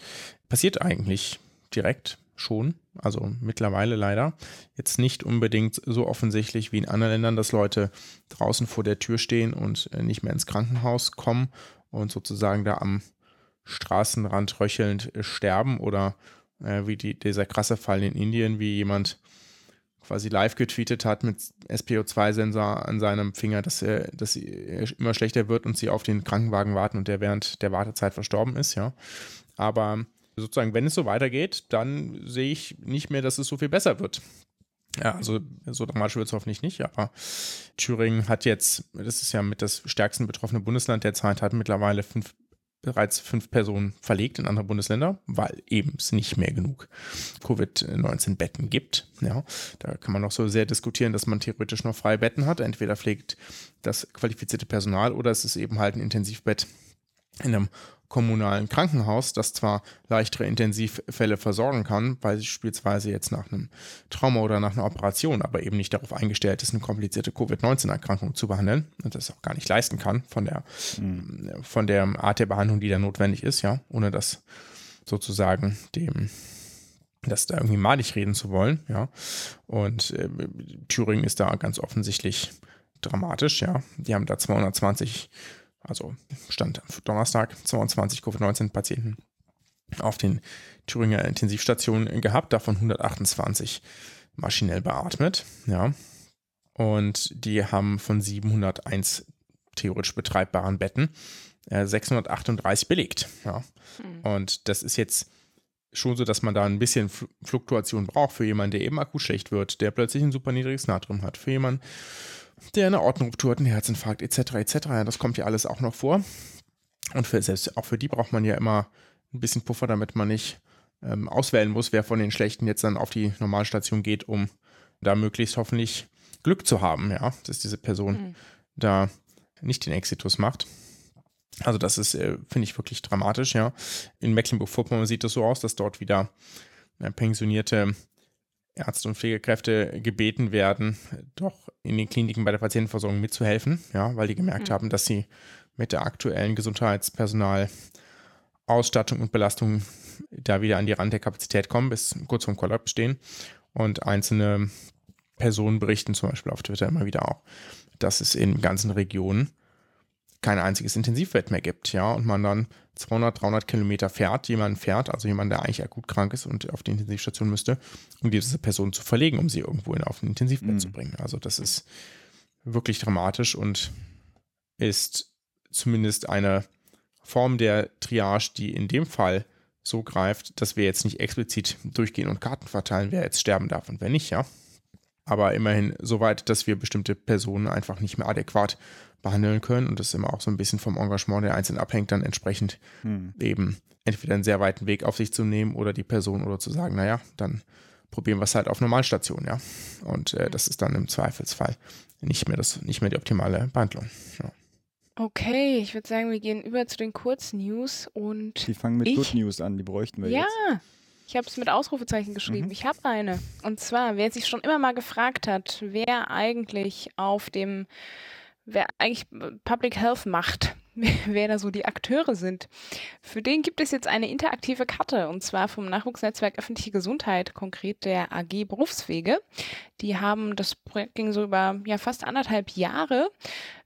passiert eigentlich direkt schon. Also mittlerweile leider. Jetzt nicht unbedingt so offensichtlich wie in anderen Ländern, dass Leute draußen vor der Tür stehen und äh, nicht mehr ins Krankenhaus kommen und sozusagen da am Straßenrand röchelnd äh, sterben oder äh, wie die, dieser krasse Fall in Indien, wie jemand quasi live getweetet hat mit SPO2-Sensor an seinem Finger, dass er, dass er immer schlechter wird und sie auf den Krankenwagen warten und der während der Wartezeit verstorben ist, ja. Aber sozusagen, wenn es so weitergeht, dann sehe ich nicht mehr, dass es so viel besser wird. Ja, also so dramatisch wird es hoffentlich nicht, aber Thüringen hat jetzt, das ist ja mit das stärksten betroffene Bundesland derzeit, hat mittlerweile fünf bereits fünf Personen verlegt in andere Bundesländer, weil eben es nicht mehr genug Covid-19-Betten gibt. Ja, da kann man noch so sehr diskutieren, dass man theoretisch noch freie Betten hat. Entweder pflegt das qualifizierte Personal oder es ist eben halt ein Intensivbett in einem kommunalen Krankenhaus, das zwar leichtere Intensivfälle versorgen kann, beispielsweise jetzt nach einem Trauma oder nach einer Operation, aber eben nicht darauf eingestellt ist, eine komplizierte Covid-19-Erkrankung zu behandeln und das auch gar nicht leisten kann von der, mhm. von der Art der Behandlung, die da notwendig ist, ja, ohne das sozusagen dem das da irgendwie malig reden zu wollen, ja. Und äh, Thüringen ist da ganz offensichtlich dramatisch, ja. Die haben da 220 also Stand Donnerstag 22 Covid-19-Patienten auf den Thüringer Intensivstationen gehabt, davon 128 maschinell beatmet, ja. Und die haben von 701 theoretisch betreibbaren Betten äh, 638 belegt, ja. Mhm. Und das ist jetzt schon so, dass man da ein bisschen Fluktuation braucht für jemanden, der eben akut schlecht wird, der plötzlich ein super niedriges Natrium hat, für jemanden, der eine Ordnungsruptur hat, einen Herzinfarkt etc. etc. Ja, das kommt ja alles auch noch vor. Und für, selbst auch für die braucht man ja immer ein bisschen Puffer, damit man nicht ähm, auswählen muss, wer von den Schlechten jetzt dann auf die Normalstation geht, um da möglichst hoffentlich Glück zu haben, ja, dass diese Person mhm. da nicht den Exitus macht. Also das ist, äh, finde ich, wirklich dramatisch, ja. In Mecklenburg-Vorpommern sieht es so aus, dass dort wieder äh, pensionierte Ärzte und Pflegekräfte gebeten werden, doch in den Kliniken bei der Patientenversorgung mitzuhelfen, ja, weil die gemerkt mhm. haben, dass sie mit der aktuellen Gesundheitspersonalausstattung und Belastung da wieder an die Rand der Kapazität kommen, bis kurz vorm Kollaps stehen. Und einzelne Personen berichten zum Beispiel auf Twitter immer wieder auch, dass es in ganzen Regionen kein einziges Intensivbett mehr gibt, ja, und man dann 200, 300 Kilometer fährt, jemanden fährt, also jemand, der eigentlich akut krank ist und auf die Intensivstation müsste, um diese Person zu verlegen, um sie irgendwo in, auf ein Intensivbett mhm. zu bringen. Also das ist wirklich dramatisch und ist zumindest eine Form der Triage, die in dem Fall so greift, dass wir jetzt nicht explizit durchgehen und Karten verteilen, wer jetzt sterben darf und wer nicht, ja. Aber immerhin so weit, dass wir bestimmte Personen einfach nicht mehr adäquat behandeln können und das immer auch so ein bisschen vom Engagement der Einzelnen abhängt, dann entsprechend hm. eben entweder einen sehr weiten Weg auf sich zu nehmen oder die Person oder zu sagen, naja, dann probieren wir es halt auf Normalstation, ja. Und äh, das ist dann im Zweifelsfall nicht mehr, das, nicht mehr die optimale Behandlung. Ja. Okay, ich würde sagen, wir gehen über zu den Kurznews und. Die fangen mit ich, Good News an, die bräuchten wir ja, jetzt. Ja, ich habe es mit Ausrufezeichen geschrieben. Mhm. Ich habe eine. Und zwar, wer sich schon immer mal gefragt hat, wer eigentlich auf dem, wer eigentlich Public Health macht, wer da so die Akteure sind. Für den gibt es jetzt eine interaktive Karte und zwar vom Nachwuchsnetzwerk Öffentliche Gesundheit, konkret der AG Berufswege. Die haben, das Projekt ging so über ja, fast anderthalb Jahre,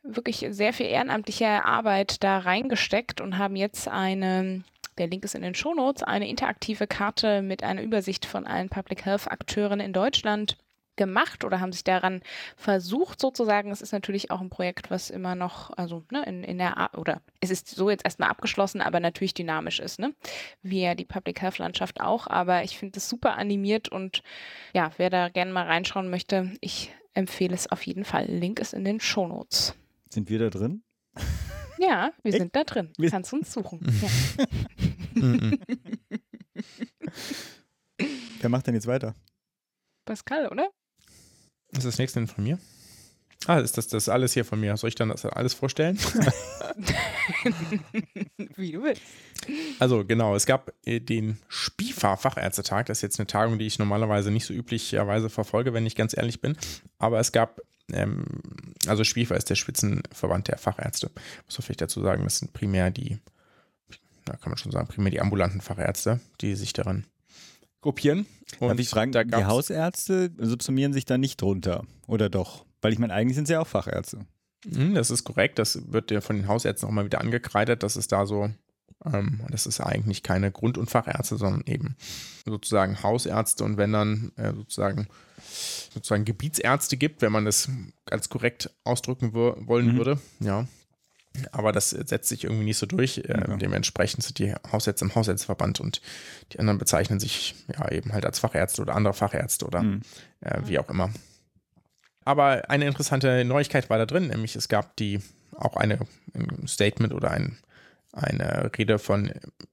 wirklich sehr viel ehrenamtliche Arbeit da reingesteckt und haben jetzt eine der Link ist in den Shownotes, eine interaktive Karte mit einer Übersicht von allen Public Health Akteuren in Deutschland gemacht oder haben sich daran versucht sozusagen. Es ist natürlich auch ein Projekt, was immer noch, also ne, in, in der, oder es ist so jetzt erstmal abgeschlossen, aber natürlich dynamisch ist, ne? Wie ja die Public Health Landschaft auch. Aber ich finde es super animiert und ja, wer da gerne mal reinschauen möchte, ich empfehle es auf jeden Fall. Link ist in den Show Notes. Sind wir da drin? Ja, wir sind da drin. Du kannst uns suchen. Wer macht denn jetzt weiter? Pascal, oder? ist das nächste denn von mir? Ah, ist das, das alles hier von mir? Soll ich dann das alles vorstellen? Wie du willst. Also genau, es gab äh, den SPIFA-Fachärztetag. Das ist jetzt eine Tagung, die ich normalerweise nicht so üblicherweise verfolge, wenn ich ganz ehrlich bin. Aber es gab, ähm, also SPIFA ist der Spitzenverband der Fachärzte. Muss man vielleicht dazu sagen, das sind primär die, da kann man schon sagen, primär die ambulanten Fachärzte, die sich daran gruppieren. Und Darf ich fragen, die Hausärzte subsumieren sich da nicht drunter, oder doch? Weil ich meine, eigentlich sind sie ja auch Fachärzte. Hm, das ist korrekt. Das wird ja von den Hausärzten auch mal wieder angekreidet, dass es da so, ähm, das ist eigentlich keine Grund- und Fachärzte, sondern eben sozusagen Hausärzte und wenn dann äh, sozusagen sozusagen Gebietsärzte gibt, wenn man das ganz korrekt ausdrücken wollen mhm. würde, ja, aber das setzt sich irgendwie nicht so durch. Äh, ja. Dementsprechend sind die Hausärzte im Hausärzteverband und die anderen bezeichnen sich ja eben halt als Fachärzte oder andere Fachärzte oder mhm. äh, wie auch immer. Aber eine interessante Neuigkeit war da drin, nämlich es gab die auch eine ein Statement oder ein, eine Rede von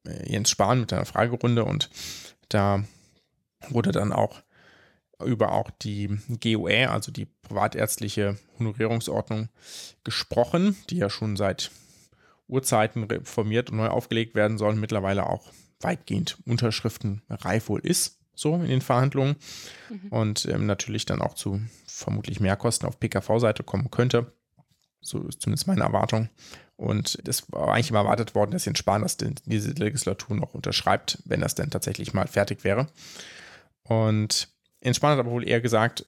äh, Jens Spahn mit einer Fragerunde und da wurde dann auch über auch die GOE, also die privatärztliche Honorierungsordnung, gesprochen, die ja schon seit Urzeiten reformiert und neu aufgelegt werden soll, mittlerweile auch weitgehend unterschriftenreif wohl ist, so in den Verhandlungen. Mhm. Und ähm, natürlich dann auch zu vermutlich Mehrkosten auf PKV-Seite kommen könnte. So ist zumindest meine Erwartung. Und das war eigentlich immer erwartet worden, dass Jens Spahn das diese Legislatur noch unterschreibt, wenn das denn tatsächlich mal fertig wäre. Und Jens Spahn hat aber wohl eher gesagt,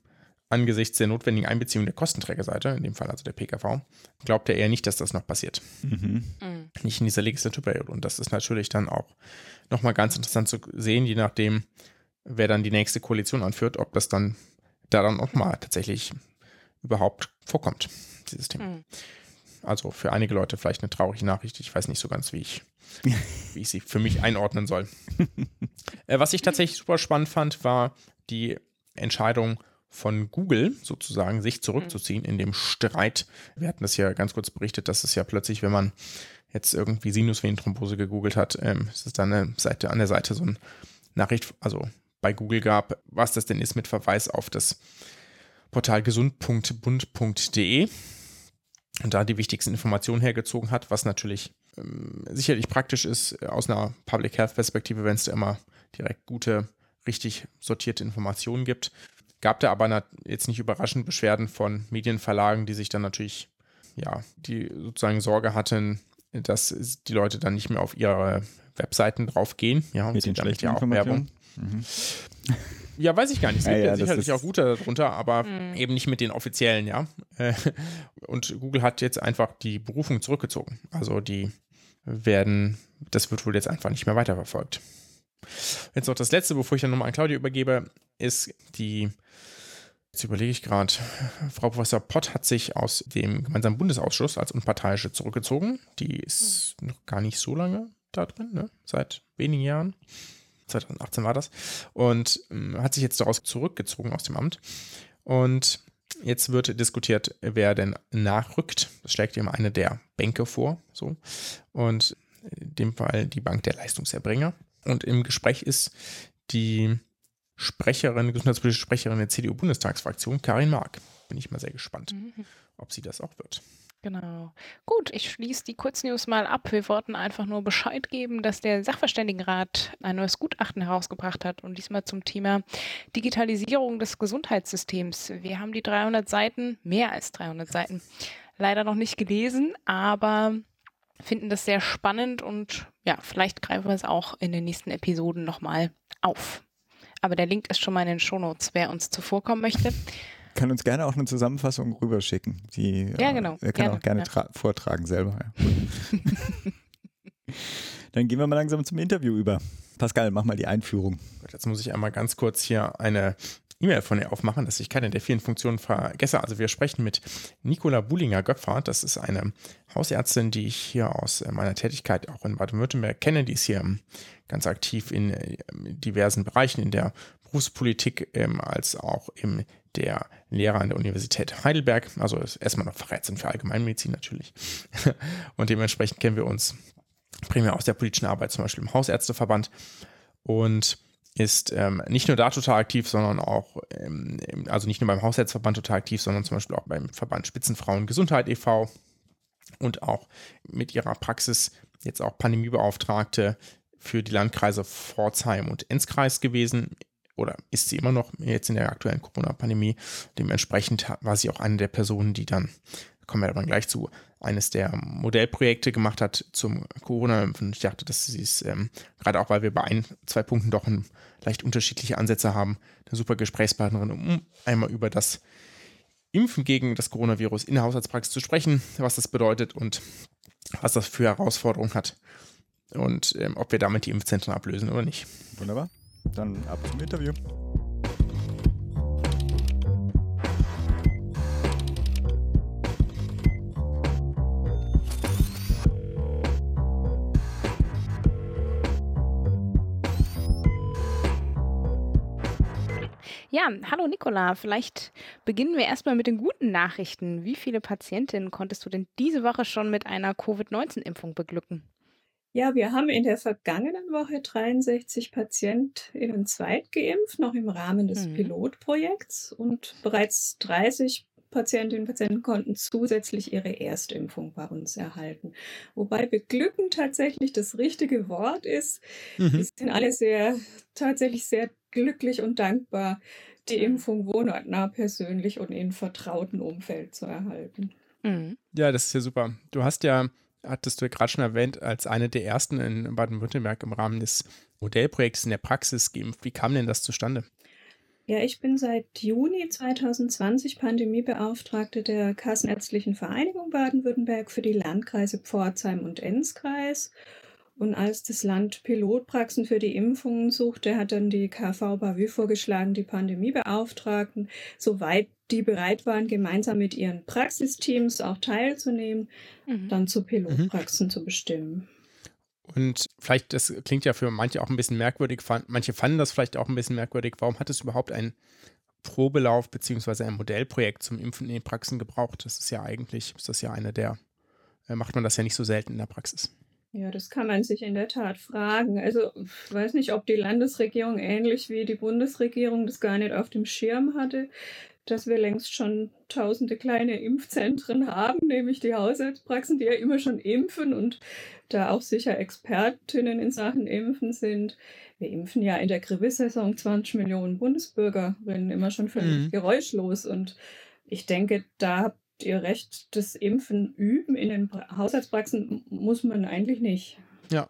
angesichts der notwendigen Einbeziehung der Kostenträgerseite, in dem Fall also der PKV, glaubt er eher nicht, dass das noch passiert. Mhm. Mhm. Nicht in dieser Legislaturperiode. Und das ist natürlich dann auch nochmal ganz interessant zu sehen, je nachdem, wer dann die nächste Koalition anführt, ob das dann da dann auch mal tatsächlich überhaupt vorkommt, dieses Thema. Mhm. Also für einige Leute vielleicht eine traurige Nachricht. Ich weiß nicht so ganz, wie ich, wie ich sie für mich einordnen soll. äh, was ich tatsächlich super spannend fand, war die Entscheidung von Google sozusagen, sich zurückzuziehen in dem Streit. Wir hatten das ja ganz kurz berichtet, dass es ja plötzlich, wenn man jetzt irgendwie Sinusvenenthrombose gegoogelt hat, ähm, ist es dann eine Seite, an der Seite so eine Nachricht, also bei Google gab, was das denn ist mit Verweis auf das Portal gesund.bund.de und da die wichtigsten Informationen hergezogen hat, was natürlich ähm, sicherlich praktisch ist aus einer Public Health Perspektive, wenn es da immer direkt gute richtig sortierte Informationen gibt. Gab da aber jetzt nicht überraschend Beschwerden von Medienverlagen, die sich dann natürlich, ja, die sozusagen Sorge hatten, dass die Leute dann nicht mehr auf ihre Webseiten draufgehen. Ja, und Mit den damit ja auch Werbung. Mhm. Ja, weiß ich gar nicht. Es gibt ja, ja, sicherlich auch gute darunter, aber mhm. eben nicht mit den offiziellen, ja. Und Google hat jetzt einfach die Berufung zurückgezogen. Also die werden, das wird wohl jetzt einfach nicht mehr weiterverfolgt. Jetzt noch das letzte, bevor ich dann nochmal an Claudia übergebe, ist die Jetzt überlege ich gerade, Frau Professor Pott hat sich aus dem gemeinsamen Bundesausschuss als Unparteiische zurückgezogen. Die ist noch gar nicht so lange da drin, ne? seit wenigen Jahren. 2018 war das. Und äh, hat sich jetzt daraus zurückgezogen aus dem Amt. Und jetzt wird diskutiert, wer denn nachrückt. Das schlägt ihm eine der Bänke vor. So. Und in dem Fall die Bank der Leistungserbringer. Und im Gespräch ist die Sprecherin, gesundheitspolitische Sprecherin der CDU-Bundestagsfraktion, Karin Mark. Bin ich mal sehr gespannt, mhm. ob sie das auch wird. Genau. Gut, ich schließe die Kurznews mal ab. Wir wollten einfach nur Bescheid geben, dass der Sachverständigenrat ein neues Gutachten herausgebracht hat und diesmal zum Thema Digitalisierung des Gesundheitssystems. Wir haben die 300 Seiten, mehr als 300 Seiten, leider noch nicht gelesen, aber finden das sehr spannend und ja, vielleicht greifen wir es auch in den nächsten Episoden nochmal auf. Aber der Link ist schon mal in den Shownotes, wer uns zuvorkommen möchte. Kann uns gerne auch eine Zusammenfassung rüberschicken. Die, ja, genau. Äh, er kann gerne, auch gerne ja. vortragen selber. Ja. Dann gehen wir mal langsam zum Interview über. Pascal, mach mal die Einführung. Jetzt muss ich einmal ganz kurz hier eine E-Mail von ihr aufmachen, dass ich keine der vielen Funktionen vergesse. Also wir sprechen mit Nicola Buhlinger-Göpfer. Das ist eine Hausärztin, die ich hier aus äh, meiner Tätigkeit auch in Baden-Württemberg kenne. Die ist hier ähm, ganz aktiv in äh, diversen Bereichen, in der Berufspolitik ähm, als auch in der Lehrer an der Universität Heidelberg. Also erstmal noch Fachärztin für Allgemeinmedizin natürlich. Und dementsprechend kennen wir uns primär aus der politischen Arbeit, zum Beispiel im Hausärzteverband. Und ist ähm, nicht nur da total aktiv, sondern auch, ähm, also nicht nur beim Haushaltsverband total aktiv, sondern zum Beispiel auch beim Verband Spitzenfrauen Gesundheit e.V. und auch mit ihrer Praxis jetzt auch Pandemiebeauftragte für die Landkreise Pforzheim und Enzkreis gewesen oder ist sie immer noch jetzt in der aktuellen Corona-Pandemie. Dementsprechend war sie auch eine der Personen, die dann, kommen wir dann gleich zu, eines der Modellprojekte gemacht hat zum Corona-Impfen. Ich dachte, dass sie es, ähm, gerade auch weil wir bei ein, zwei Punkten doch ein, leicht unterschiedliche Ansätze haben, eine super Gesprächspartnerin, um einmal über das Impfen gegen das Coronavirus in der Haushaltspraxis zu sprechen, was das bedeutet und was das für Herausforderungen hat und ähm, ob wir damit die Impfzentren ablösen oder nicht. Wunderbar. Dann ab zum Interview. Ja, hallo Nicola. Vielleicht beginnen wir erstmal mit den guten Nachrichten. Wie viele Patientinnen konntest du denn diese Woche schon mit einer Covid-19-Impfung beglücken? Ja, wir haben in der vergangenen Woche 63 PatientInnen zweitgeimpft, noch im Rahmen des mhm. Pilotprojekts. Und bereits 30 Patientinnen und Patienten konnten zusätzlich ihre Erstimpfung bei uns erhalten. Wobei beglücken tatsächlich das richtige Wort ist. Mhm. Wir sind alle sehr, tatsächlich sehr glücklich und dankbar, die Impfung wohnortnah persönlich und in vertrauten Umfeld zu erhalten. Mhm. Ja, das ist ja super. Du hast ja, hattest du ja gerade schon erwähnt, als eine der ersten in Baden-Württemberg im Rahmen des Modellprojekts in der Praxis geimpft. Wie kam denn das zustande? Ja, ich bin seit Juni 2020 Pandemiebeauftragte der Kassenärztlichen Vereinigung Baden-Württemberg für die Landkreise Pforzheim und Enzkreis und als das Land Pilotpraxen für die Impfungen suchte, hat dann die KV Bavü vorgeschlagen, die Pandemiebeauftragten, soweit die bereit waren, gemeinsam mit ihren Praxisteams auch teilzunehmen, mhm. dann zu Pilotpraxen mhm. zu bestimmen. Und vielleicht, das klingt ja für manche auch ein bisschen merkwürdig, manche fanden das vielleicht auch ein bisschen merkwürdig. Warum hat es überhaupt einen Probelauf bzw. ein Modellprojekt zum Impfen in den Praxen gebraucht? Das ist ja eigentlich, ist das ja eine der, äh, macht man das ja nicht so selten in der Praxis. Ja, das kann man sich in der Tat fragen. Also, ich weiß nicht, ob die Landesregierung ähnlich wie die Bundesregierung das gar nicht auf dem Schirm hatte, dass wir längst schon tausende kleine Impfzentren haben, nämlich die Haushaltspraxen, die ja immer schon impfen und da auch sicher Expertinnen in Sachen Impfen sind. Wir impfen ja in der Grippesaison 20 Millionen Bundesbürgerinnen immer schon völlig mhm. geräuschlos und ich denke, da ihr Recht, das Impfen üben in den Haushaltspraxen muss man eigentlich nicht. Ja.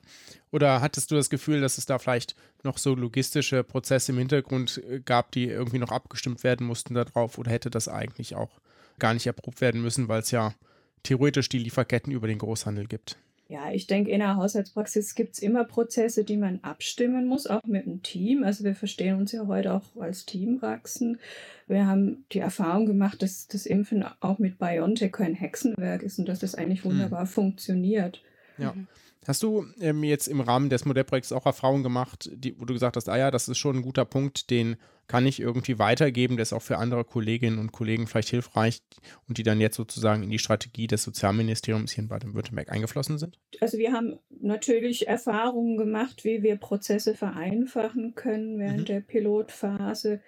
Oder hattest du das Gefühl, dass es da vielleicht noch so logistische Prozesse im Hintergrund äh, gab, die irgendwie noch abgestimmt werden mussten darauf? Oder hätte das eigentlich auch gar nicht erprobt werden müssen, weil es ja theoretisch die Lieferketten über den Großhandel gibt? Ja, ich denke, in der Haushaltspraxis gibt es immer Prozesse, die man abstimmen muss, auch mit dem Team. Also wir verstehen uns ja heute auch als Teampraxen. Wir haben die Erfahrung gemacht, dass das Impfen auch mit BioNTech kein Hexenwerk ist und dass das eigentlich hm. wunderbar hm. funktioniert. Ja. Hast du ähm, jetzt im Rahmen des Modellprojekts auch Erfahrungen gemacht, die, wo du gesagt hast, ah ja, das ist schon ein guter Punkt, den kann ich irgendwie weitergeben, der ist auch für andere Kolleginnen und Kollegen vielleicht hilfreich und die dann jetzt sozusagen in die Strategie des Sozialministeriums hier in Baden-Württemberg eingeflossen sind? Also wir haben natürlich Erfahrungen gemacht, wie wir Prozesse vereinfachen können während mhm. der Pilotphase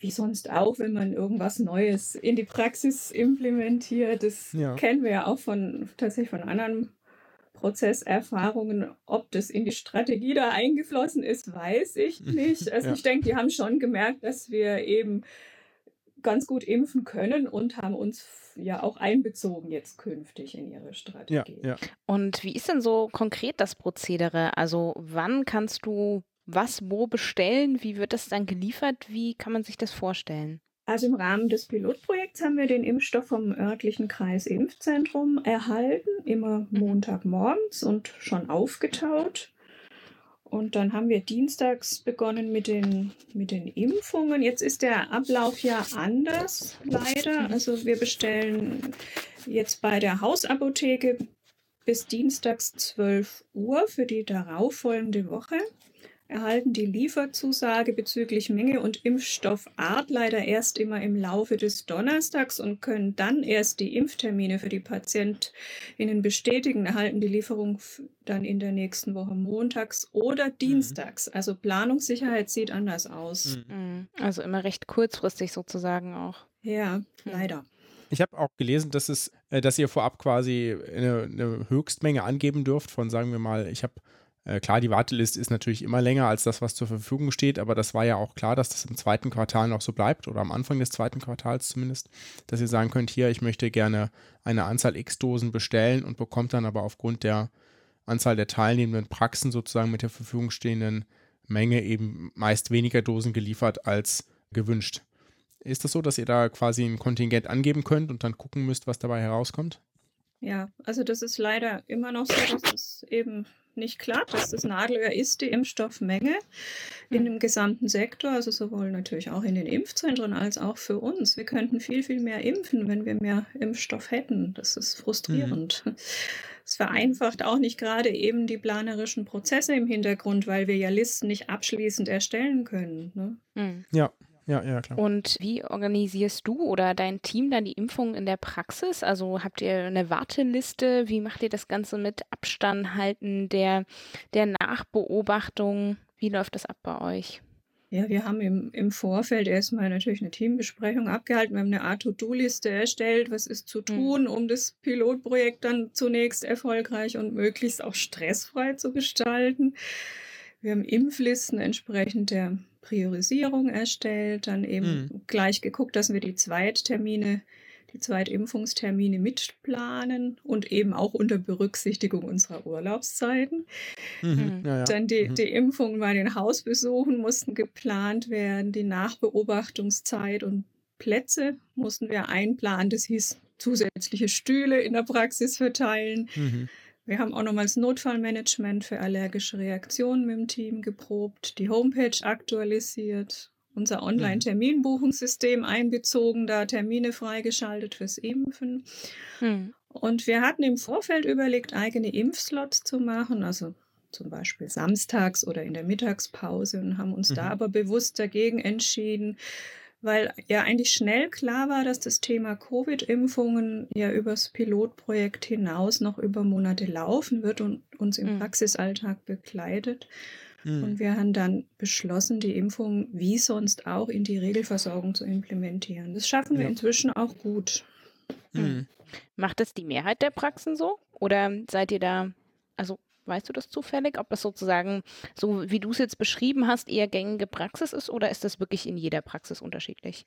wie sonst auch, wenn man irgendwas Neues in die Praxis implementiert. Das ja. kennen wir ja auch von tatsächlich von anderen Prozesserfahrungen, ob das in die Strategie da eingeflossen ist, weiß ich nicht. Also ja. ich denke, die haben schon gemerkt, dass wir eben ganz gut impfen können und haben uns ja auch einbezogen jetzt künftig in ihre Strategie. Ja, ja. Und wie ist denn so konkret das Prozedere? Also wann kannst du was wo bestellen? Wie wird das dann geliefert? Wie kann man sich das vorstellen? Also im Rahmen des Pilotprojekts haben wir den Impfstoff vom örtlichen Kreis Impfzentrum erhalten, immer Montagmorgens und schon aufgetaut. Und dann haben wir dienstags begonnen mit den, mit den Impfungen. Jetzt ist der Ablauf ja anders, leider. Also wir bestellen jetzt bei der Hausapotheke bis dienstags 12 Uhr für die darauffolgende Woche erhalten die Lieferzusage bezüglich Menge und Impfstoffart leider erst immer im Laufe des Donnerstags und können dann erst die Impftermine für die PatientInnen bestätigen, erhalten die Lieferung dann in der nächsten Woche montags oder mhm. dienstags. Also Planungssicherheit sieht anders aus. Mhm. mhm. Also immer recht kurzfristig sozusagen auch. Ja, leider. Ich habe auch gelesen, dass es, äh, dass ihr vorab quasi eine, eine Höchstmenge angeben dürft von, sagen wir mal, ich habe äh, klar, die Warteliste ist natürlich immer länger als das, was zur Verfügung steht, aber das war ja auch klar, dass das im zweiten Quartal noch so bleibt oder am Anfang des zweiten Quartals zumindest, dass ihr sagen könnt, hier, ich möchte gerne eine Anzahl X Dosen bestellen und bekommt dann aber aufgrund der Anzahl der teilnehmenden Praxen sozusagen mit der Verfügung stehenden Menge eben meist weniger Dosen geliefert als gewünscht. Ist das so, dass ihr da quasi ein Kontingent angeben könnt und dann gucken müsst, was dabei herauskommt? Ja, also das ist leider immer noch so, dass es eben nicht klappt, dass das Nadelöhr ist die Impfstoffmenge in dem gesamten Sektor, also sowohl natürlich auch in den Impfzentren als auch für uns. Wir könnten viel, viel mehr impfen, wenn wir mehr Impfstoff hätten. Das ist frustrierend. Mhm. Es vereinfacht auch nicht gerade eben die planerischen Prozesse im Hintergrund, weil wir ja Listen nicht abschließend erstellen können. Ne? Mhm. Ja, ja, ja, klar. Und wie organisierst du oder dein Team dann die Impfung in der Praxis? Also habt ihr eine Warteliste? Wie macht ihr das Ganze mit Abstand halten der, der Nachbeobachtung? Wie läuft das ab bei euch? Ja, wir haben im, im Vorfeld erstmal natürlich eine Teambesprechung abgehalten. Wir haben eine Art To-Do-Liste erstellt, was ist zu hm. tun, mhm. um das Pilotprojekt dann zunächst erfolgreich und möglichst auch stressfrei zu gestalten. Wir haben Impflisten entsprechend der Priorisierung erstellt, dann eben mhm. gleich geguckt, dass wir die Zweittermine, die Zweitimpfungstermine mitplanen und eben auch unter Berücksichtigung unserer Urlaubszeiten. Mhm. mhm. Ja, ja. Dann die, mhm. die Impfungen bei den Hausbesuchen mussten geplant werden, die Nachbeobachtungszeit und Plätze mussten wir einplanen. Das hieß zusätzliche Stühle in der Praxis verteilen. Mhm. Wir haben auch nochmals Notfallmanagement für allergische Reaktionen mit dem Team geprobt, die Homepage aktualisiert, unser Online-Terminbuchungssystem einbezogen, da Termine freigeschaltet fürs Impfen. Hm. Und wir hatten im Vorfeld überlegt, eigene Impfslots zu machen, also zum Beispiel samstags oder in der Mittagspause und haben uns mhm. da aber bewusst dagegen entschieden, weil ja eigentlich schnell klar war, dass das Thema Covid-Impfungen ja übers Pilotprojekt hinaus noch über Monate laufen wird und uns im mhm. Praxisalltag begleitet. Mhm. Und wir haben dann beschlossen, die Impfung wie sonst auch in die Regelversorgung zu implementieren. Das schaffen wir ja. inzwischen auch gut. Mhm. Macht das die Mehrheit der Praxen so? Oder seid ihr da, also Weißt du das zufällig, ob das sozusagen, so wie du es jetzt beschrieben hast, eher gängige Praxis ist oder ist das wirklich in jeder Praxis unterschiedlich?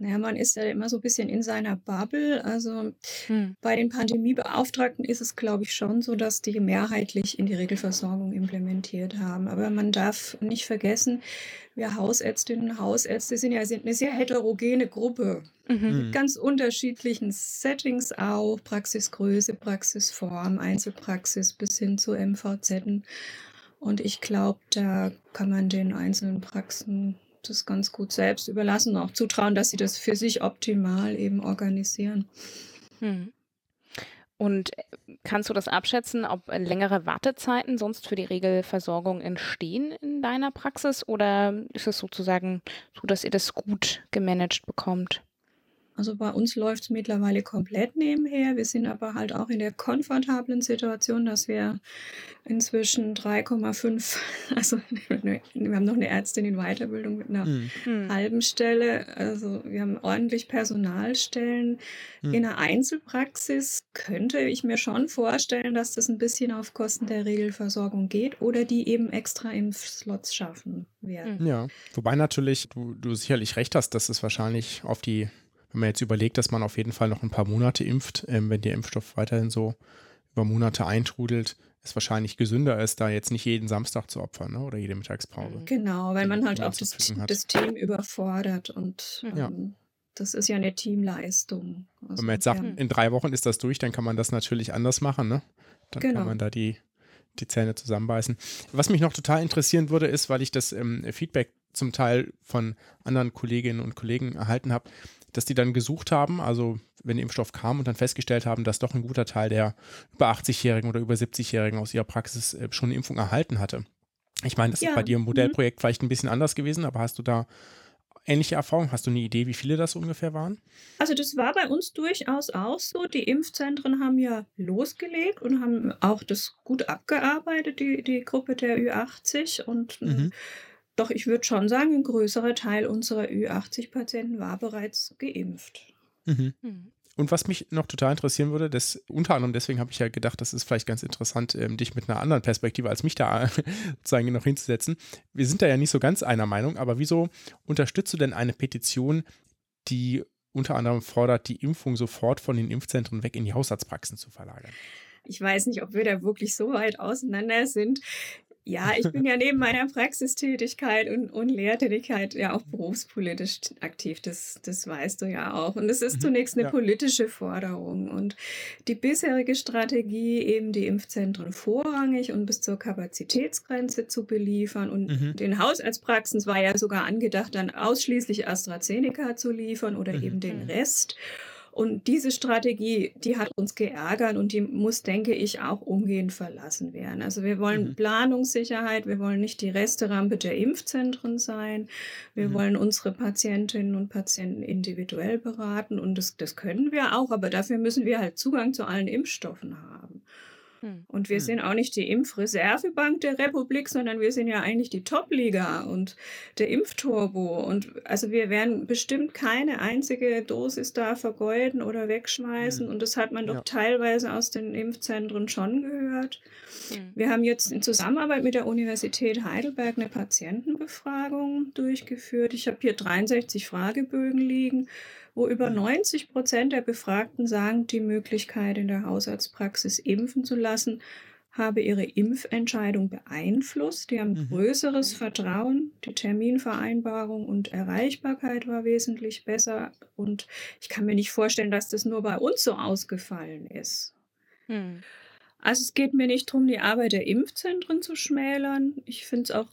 Naja, man ist ja immer so ein bisschen in seiner Bubble. Also hm. bei den Pandemiebeauftragten ist es, glaube ich, schon so, dass die mehrheitlich in die Regelversorgung implementiert haben. Aber man darf nicht vergessen, wir Hausärztinnen und Hausärzte sind ja sind eine sehr heterogene Gruppe. Mhm. Mit ganz unterschiedlichen Settings auch, Praxisgröße, Praxisform, Einzelpraxis bis hin zu MVZ. Und ich glaube, da kann man den einzelnen Praxen das ganz gut selbst überlassen, auch zutrauen, dass sie das für sich optimal eben organisieren. Hm. Und äh, kannst du das abschätzen, ob längere Wartezeiten sonst für die Regelversorgung entstehen in deiner Praxis oder ist es sozusagen so, dass ihr das gut gemanagt bekommt? Also bei uns läuft es mittlerweile komplett nebenher. Wir sind aber halt auch in der komfortablen Situation, dass wir inzwischen 3,5, also wir haben noch eine Ärztin in Weiterbildung mit einer mhm. halben Stelle. Also wir haben ordentlich Personalstellen. Mhm. In einer Einzelpraxis könnte ich mir schon vorstellen, dass das ein bisschen auf Kosten der Regelversorgung geht oder die eben extra Impfslots schaffen werden. Ja, wobei natürlich du, du sicherlich recht hast, dass es wahrscheinlich auf die wenn man jetzt überlegt, dass man auf jeden Fall noch ein paar Monate impft, ähm, wenn der Impfstoff weiterhin so über Monate eintrudelt, es wahrscheinlich gesünder ist, da jetzt nicht jeden Samstag zu opfern ne? oder jede Mittagspause. Genau, weil man halt auch das, das, Team überfordert und ja. ähm, das ist ja eine Teamleistung. Also, wenn man jetzt sagt, ja. in drei Wochen ist das durch, dann kann man das natürlich anders machen. Ne? Dann genau. kann man da die, die Zähne zusammenbeißen. Was mich noch total interessieren würde, ist, weil ich das ähm, Feedback zum Teil von anderen Kolleginnen und Kollegen erhalten habe, dass die dann gesucht haben, also wenn der Impfstoff kam und dann festgestellt haben, dass doch ein guter Teil der über 80-Jährigen oder über 70-Jährigen aus ihrer Praxis äh, schon eine Impfung erhalten hatte. Ich meine, das ja. ist bei dir im mhm. Modellprojekt mhm. vielleicht ein bisschen anders gewesen, aber hast du da ähnliche Erfahrungen? Hast du eine Idee, wie viele das ungefähr waren? Also das war bei uns durchaus auch so. Die Impfzentren haben ja losgelegt und haben auch das gut abgearbeitet, die, die Gruppe der Ü80 und mhm. Doch ich würde schon sagen, ein größerer Teil unserer Ü80-Patienten war bereits geimpft. Mhm. Mhm. Und was mich noch total interessieren würde, das unter anderem deswegen habe ich ja gedacht, das ist vielleicht ganz interessant, ähm, dich mit einer anderen Perspektive als mich da sozusagen noch hinzusetzen. Wir sind da ja nicht so ganz einer Meinung, aber wieso unterstützt du denn eine Petition, die unter anderem fordert, die Impfung sofort von den Impfzentren weg in die Hausarztpraxen zu verlagern? Ich weiß nicht, ob wir da wirklich so weit auseinander sind. Ja, ich bin ja neben meiner Praxistätigkeit und, und Lehrtätigkeit ja auch berufspolitisch aktiv. Das, das weißt du ja auch. Und es ist mhm, zunächst eine ja. politische Forderung. Und die bisherige Strategie, eben die Impfzentren vorrangig und bis zur Kapazitätsgrenze zu beliefern und mhm. den Hausarztpraxen war ja sogar angedacht, dann ausschließlich AstraZeneca zu liefern oder mhm. eben den mhm. Und diese Strategie, die hat uns geärgert und die muss, denke ich, auch umgehend verlassen werden. Also wir wollen mhm. Planungssicherheit, wir wollen nicht die Resterampe der Impfzentren sein, wir mhm. wollen unsere Patientinnen und Patienten individuell beraten und das, das können wir auch, aber dafür müssen wir halt Zugang zu allen Impfstoffen haben. Hm. Und wir hm. sind auch nicht die Impfreservebank der Republik, sondern wir sind ja eigentlich die Top-Liga und der Impfturbo. Und also wir werden bestimmt keine einzige Dosis da vergeuden oder wegschmeißen. Hm. Und das hat man doch ja. teilweise aus den Impfzentren schon gehört. Wir haben jetzt in Zusammenarbeit mit der Universität Heidelberg eine Patientenbefragung durchgeführt. Ich habe hier 63 Fragebögen liegen wo über 90 Prozent der Befragten sagen, die Möglichkeit in der Hausarztpraxis impfen zu lassen, habe ihre Impfentscheidung beeinflusst. Die haben mhm. größeres Vertrauen. Die Terminvereinbarung und Erreichbarkeit war wesentlich besser. Und ich kann mir nicht vorstellen, dass das nur bei uns so ausgefallen ist. Hm. Also es geht mir nicht darum, die Arbeit der Impfzentren zu schmälern. Ich finde es auch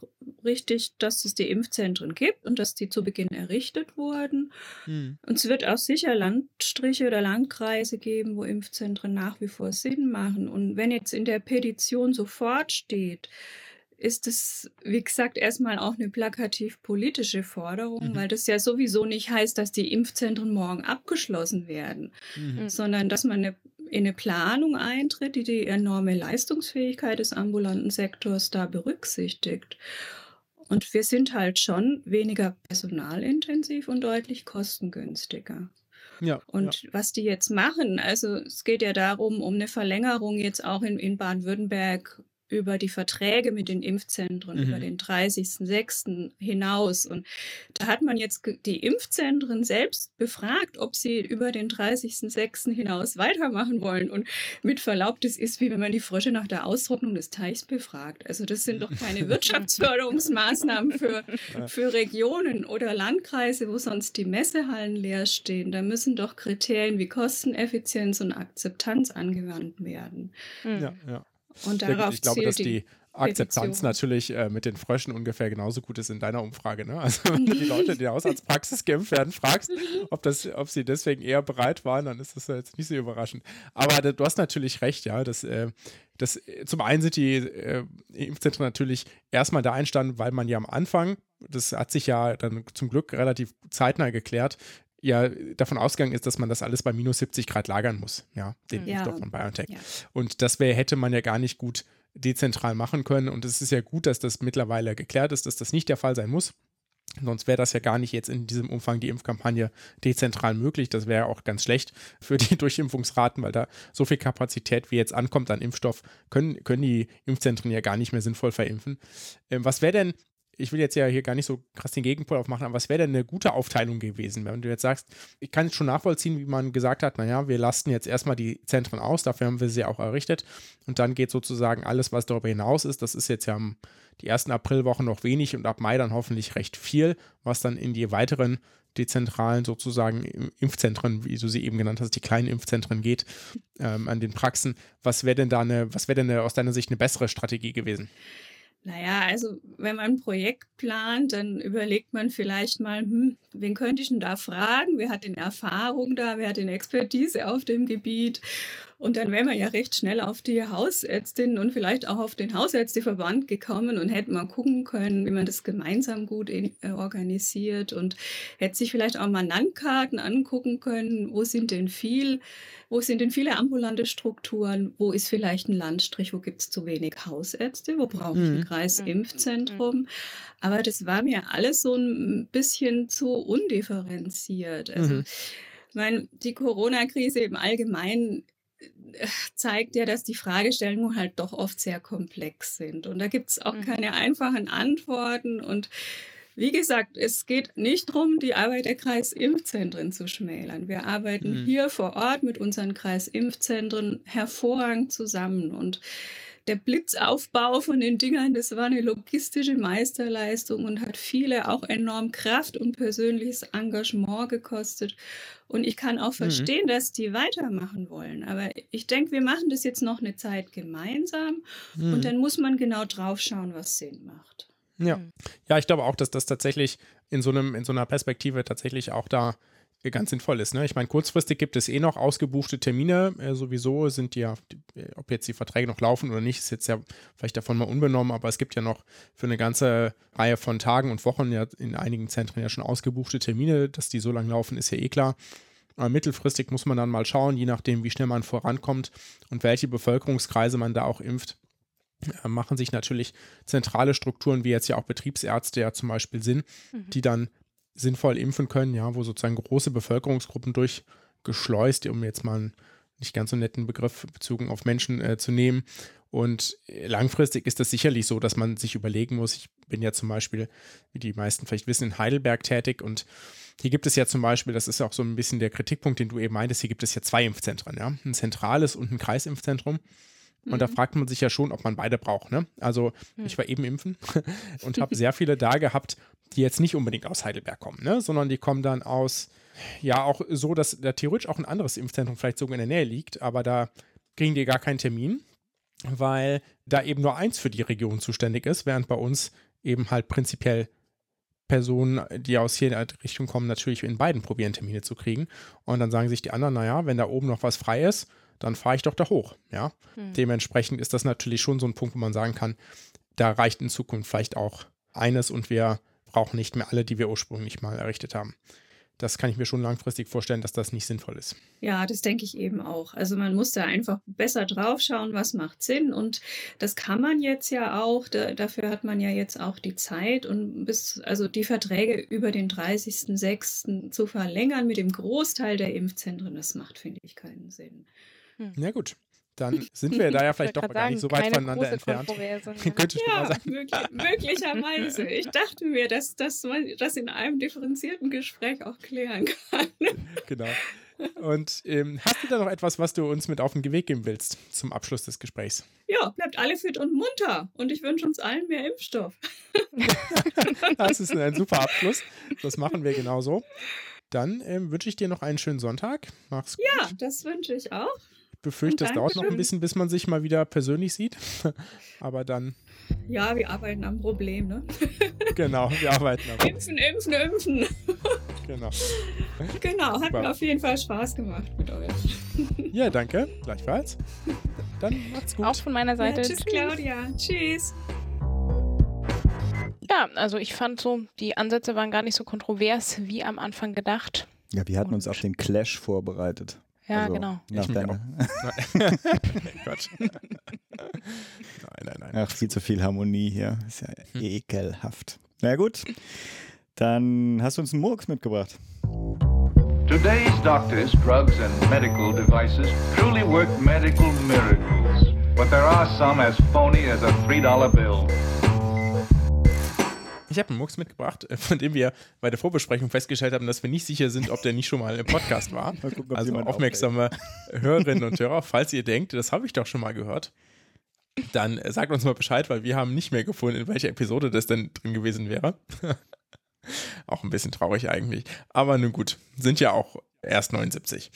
richtig, dass es die Impfzentren gibt und dass die zu Beginn errichtet wurden. Hm. Und es wird auch sicher Landstriche oder Landkreise geben, wo Impfzentren nach wie vor Sinn machen. Und wenn jetzt in der Petition sofort steht, ist es, wie gesagt, erstmal auch eine plakativ politische Forderung, mhm. weil das ja sowieso nicht heißt, dass die Impfzentren morgen abgeschlossen werden, mhm. sondern dass man eine in eine Planung eintritt, die die enorme Leistungsfähigkeit des ambulanten Sektors da berücksichtigt. Und wir sind halt schon weniger personalintensiv und deutlich kostengünstiger. Ja, und ja. was die jetzt machen, also es geht ja darum, um eine Verlängerung jetzt auch in, in Baden-Württemberg über die Verträge mit den Impfzentren, mhm. über den 30.06. hinaus. Und da hat man jetzt die Impfzentren selbst befragt, ob sie über den 30.06. hinaus weitermachen wollen. Und mit Verlaub, das ist wie wenn man die Frösche nach der Austrocknung des Teichs befragt. Also das sind doch keine Wirtschaftsförderungsmaßnahmen für, für Regionen oder Landkreise, wo sonst die Messehallen leer stehen. Da müssen doch Kriterien wie Kosteneffizienz und Akzeptanz angewandt werden. Ja, ja. Und darauf ich glaube, dass die Akzeptanz Petition. natürlich äh, mit den Fröschen ungefähr genauso gut ist in deiner Umfrage. Ne? Also wenn du die Leute, die in der Hausarztpraxis geimpft werden, fragst, ob, das, ob sie deswegen eher bereit waren, dann ist das jetzt nicht so überraschend. Aber du hast natürlich recht, ja. Das, äh, das, zum einen sind die äh, Impfzentren natürlich erstmal da einstanden, weil man ja am Anfang, das hat sich ja dann zum Glück relativ zeitnah geklärt, ja davon ausgegangen ist, dass man das alles bei minus 70 Grad lagern muss, ja, den ja. Impfstoff von BioNTech. Ja. Und das wäre, hätte man ja gar nicht gut dezentral machen können. Und es ist ja gut, dass das mittlerweile geklärt ist, dass das nicht der Fall sein muss. Sonst wäre das ja gar nicht jetzt in diesem Umfang die Impfkampagne dezentral möglich. Das wäre auch ganz schlecht für die Durchimpfungsraten, weil da so viel Kapazität wie jetzt ankommt an Impfstoff, können, können die Impfzentren ja gar nicht mehr sinnvoll verimpfen. Ähm, was wäre denn ich will jetzt ja hier gar nicht so krass den Gegenpol aufmachen, aber was wäre denn eine gute Aufteilung gewesen, wenn du jetzt sagst, ich kann jetzt schon nachvollziehen, wie man gesagt hat, naja, wir lasten jetzt erstmal die Zentren aus, dafür haben wir sie auch errichtet und dann geht sozusagen alles, was darüber hinaus ist, das ist jetzt ja die ersten Aprilwochen noch wenig und ab Mai dann hoffentlich recht viel, was dann in die weiteren dezentralen sozusagen Impfzentren, wie du sie eben genannt hast, die kleinen Impfzentren geht, ähm, an den Praxen. Was wäre denn da eine, was wäre denn eine, aus deiner Sicht eine bessere Strategie gewesen? Naja, also wenn man ein Projekt plant, dann überlegt man vielleicht mal, hm, wen könnte ich denn da fragen? Wer hat denn Erfahrung da? Wer hat denn Expertise auf dem Gebiet? Und dann wäre man ja recht schnell auf die Hausärztin und vielleicht auch auf den Hausärzteverband gekommen und hätte mal gucken können, wie man das gemeinsam gut äh, organisiert und hätte sich vielleicht auch mal Landkarten angucken können, wo sind denn viel, wo sind denn viele ambulante Strukturen, wo ist vielleicht ein Landstrich, wo gibt es zu wenig Hausärzte, wo braucht mhm. ein Kreisimpfzentrum. Mhm. Aber das war mir alles so ein bisschen zu undifferenziert. Also, mhm. Ich meine, die Corona-Krise im Allgemeinen zeigt ja, dass die Fragestellungen halt doch oft sehr komplex sind. Und da gibt es auch mhm. keine einfachen Antworten. Und wie gesagt, es geht nicht darum, die Arbeit der Kreisimpfzentren zu schmälern. Wir arbeiten mhm. hier vor Ort mit unseren Kreisimpfzentren hervorragend zusammen. Und der Blitzaufbau von den Dingern, das war eine logistische Meisterleistung und hat viele auch enorm Kraft und persönliches Engagement gekostet. Und ich kann auch mhm. verstehen, mhm. dass die weitermachen wollen. Aber ich denke, wir machen das jetzt noch eine Zeit gemeinsam mhm. und dann muss man genau drauf schauen, was Sinn macht. Ja. Mhm. ja, ich glaube auch, dass das tatsächlich in so, einem, in so einer Perspektive tatsächlich auch da ganz sinnvoll ist. Ne? Ich meine, kurzfristig gibt es eh noch ausgebuchte Termine. Äh, sowieso sind die ja, äh, ob jetzt die Verträge noch laufen oder nicht, ist jetzt ja vielleicht davon mal unbenommen, aber es gibt ja noch für eine ganze Reihe von Tagen und Wochen ja in einigen Zentren ja schon ausgebuchte Termine. Dass die so lange laufen, ist ja eh klar. Aber mittelfristig muss man dann mal schauen, je nachdem, wie schnell man vorankommt und welche Bevölkerungskreise man da auch impft äh, machen sich natürlich zentrale Strukturen, wie jetzt ja auch Betriebsärzte ja zum Beispiel sind, mhm. die dann sinnvoll impfen können, ja, wo sozusagen große Bevölkerungsgruppen durchgeschleust, um jetzt mal einen nicht ganz so netten Begriff bezogen auf Menschen äh, zu nehmen. Und langfristig ist das sicherlich so, dass man sich überlegen muss, ich bin ja zum Beispiel, wie die meisten vielleicht wissen, in Heidelberg tätig und hier gibt es ja zum Beispiel, das ist auch so ein bisschen der Kritikpunkt, den du eben meintest, hier gibt es ja zwei Impfzentren, ja, ein zentrales und ein Kreisimpfzentrum. Und mhm. da fragt man sich ja schon, ob man beide braucht. Ne? Also mhm. ich war eben impfen und habe sehr viele da gehabt, die jetzt nicht unbedingt aus Heidelberg kommen, ne? sondern die kommen dann aus, ja auch so, dass da theoretisch auch ein anderes Impfzentrum vielleicht sogar in der Nähe liegt, aber da kriegen die gar keinen Termin, weil da eben nur eins für die Region zuständig ist, während bei uns eben halt prinzipiell Personen, die aus hier in der Richtung kommen, natürlich in beiden probieren, Termine zu kriegen. Und dann sagen sich die anderen, naja, wenn da oben noch was frei ist, dann fahre ich doch da hoch. Ja? Hm. Dementsprechend ist das natürlich schon so ein Punkt, wo man sagen kann, da reicht in Zukunft vielleicht auch eines und wir brauchen nicht mehr alle, die wir ursprünglich mal errichtet haben. Das kann ich mir schon langfristig vorstellen, dass das nicht sinnvoll ist. Ja, das denke ich eben auch. Also man muss da einfach besser drauf schauen, was macht Sinn. Und das kann man jetzt ja auch. Da, dafür hat man ja jetzt auch die Zeit und bis, also die Verträge über den 30.06. zu verlängern mit dem Großteil der Impfzentren, das macht, finde ich, keinen Sinn. Hm. Na gut. dann sind wir da ja vielleicht doch gar nicht so weit voneinander entfernt. Könnte ja, sein. Möglich, möglicherweise. Ich dachte mir, dass, dass man das in einem differenzierten Gespräch auch klären kann. Genau. Und ähm, hast du da noch etwas, was du uns mit auf den Weg geben willst zum Abschluss des Gesprächs? Ja, bleibt alle fit und munter. Und ich wünsche uns allen mehr Impfstoff. das ist ein super Abschluss. Das machen wir genauso. Dann ähm, wünsche ich dir noch einen schönen Sonntag. Mach's gut. Ja, das wünsche ich auch. Ich befürchte, es dauert noch ein bisschen, bis man sich mal wieder persönlich sieht. Aber dann. Ja, wir arbeiten am Problem, ne? genau, wir arbeiten am Problem. Impfen, impfen, impfen. genau. Genau, hat Super. mir auf jeden Fall Spaß gemacht mit euch. ja, danke. Gleichfalls. Dann macht's gut. Auch von meiner Seite. Ja, tschüss, Claudia. Tschüss. Ja, also ich fand so, die Ansätze waren gar nicht so kontrovers wie am Anfang gedacht. Ja, wir hatten Und uns auf den Clash vorbereitet. Ja, also genau. Nach ich deiner. Gott. nein, nein, nein. Ach, viel zu viel Harmonie hier. Ist ja hm. ekelhaft. Na gut, dann hast du uns einen Murks mitgebracht. Today's doctors, drugs and medical devices truly work medical miracles. But there are some as phony as a $3 bill. Ich habe einen Mux mitgebracht, äh, von dem wir bei der Vorbesprechung festgestellt haben, dass wir nicht sicher sind, ob der nicht schon mal im Podcast war. Gucken, also aufmerksame aufhält. Hörerinnen und Hörer, falls ihr denkt, das habe ich doch schon mal gehört, dann äh, sagt uns mal Bescheid, weil wir haben nicht mehr gefunden, in welcher Episode das denn drin gewesen wäre. auch ein bisschen traurig eigentlich. Aber nun gut, sind ja auch erst 79.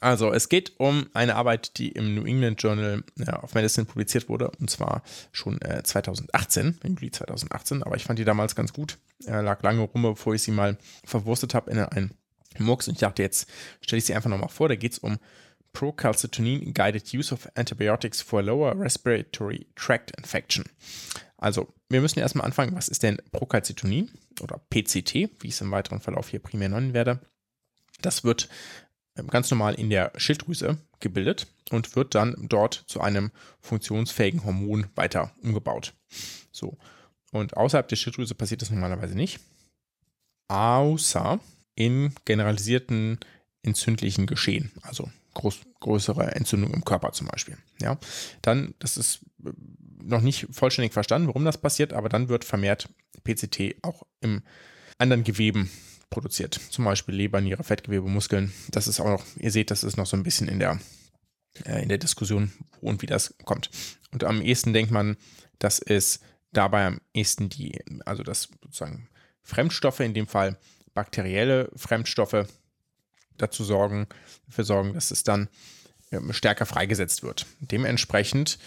Also, es geht um eine Arbeit, die im New England Journal of Medicine publiziert wurde, und zwar schon äh, 2018, im Juli 2018, aber ich fand die damals ganz gut. Er lag lange rum, bevor ich sie mal verwurstet habe in einen Murks und ich dachte, jetzt stelle ich sie einfach nochmal vor. Da geht es um Procalcitonin Guided Use of Antibiotics for Lower Respiratory Tract Infection. Also, wir müssen erstmal anfangen, was ist denn Procalcitonin oder PCT, wie ich es im weiteren Verlauf hier primär nennen werde. Das wird ganz normal in der Schilddrüse gebildet und wird dann dort zu einem funktionsfähigen Hormon weiter umgebaut. So. Und außerhalb der Schilddrüse passiert das normalerweise nicht. Außer in generalisierten entzündlichen Geschehen, also groß, größere Entzündung im Körper zum Beispiel. Ja, dann, das ist äh, noch nicht vollständig verstanden, warum das passiert, aber dann wird vermehrt PCT auch im anderen Geweben produziert. Zum Beispiel Leber, Niere, Fettgewebe, Muskeln. Das ist auch noch, ihr seht, das ist noch so ein bisschen in der, äh, in der Diskussion, wo und wie das kommt. Und am ehesten denkt man, dass es dabei am ehesten die, also das sozusagen Fremdstoffe, in dem Fall bakterielle Fremdstoffe, dazu sorgen, dafür sorgen, dass es dann ähm, stärker freigesetzt wird. Dementsprechend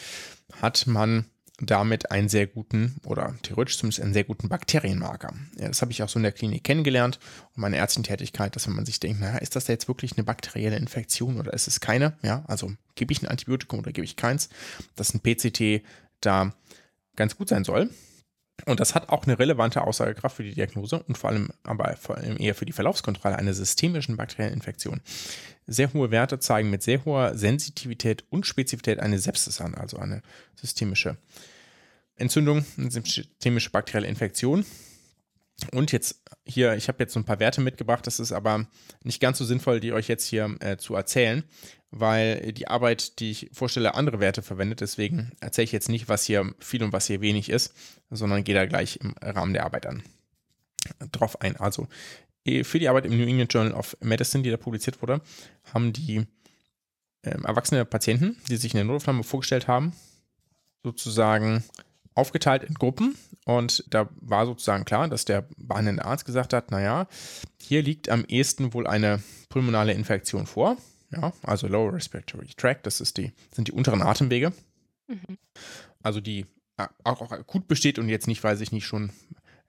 hat man damit einen sehr guten oder theoretisch zumindest einen sehr guten Bakterienmarker. Ja, das habe ich auch so in der Klinik kennengelernt und meine Ärztentätigkeit, dass wenn man sich denkt, naja, ist das jetzt wirklich eine bakterielle Infektion oder ist es keine? Ja, also gebe ich ein Antibiotikum oder gebe ich keins, dass ein PCT da ganz gut sein soll. Und das hat auch eine relevante Aussagekraft für die Diagnose und vor allem aber vor allem eher für die Verlaufskontrolle einer systemischen bakteriellen Infektion. Sehr hohe Werte zeigen mit sehr hoher Sensitivität und Spezifität eine Sepsis an, also eine systemische Entzündung, eine systemische bakterielle Infektion. Und jetzt hier, ich habe jetzt so ein paar Werte mitgebracht, das ist aber nicht ganz so sinnvoll, die euch jetzt hier äh, zu erzählen, weil die Arbeit, die ich vorstelle, andere Werte verwendet. Deswegen erzähle ich jetzt nicht, was hier viel und was hier wenig ist, sondern gehe da gleich im Rahmen der Arbeit an drauf ein. Also eh, für die Arbeit im New England Journal of Medicine, die da publiziert wurde, haben die äh, erwachsene Patienten, die sich in der Notflamme vorgestellt haben, sozusagen aufgeteilt in Gruppen und da war sozusagen klar, dass der behandelnde Arzt gesagt hat, naja, hier liegt am ehesten wohl eine pulmonale Infektion vor, ja, also Lower Respiratory Tract, das ist die, sind die unteren Atemwege, mhm. also die auch, auch akut besteht und jetzt nicht, weiß ich nicht, schon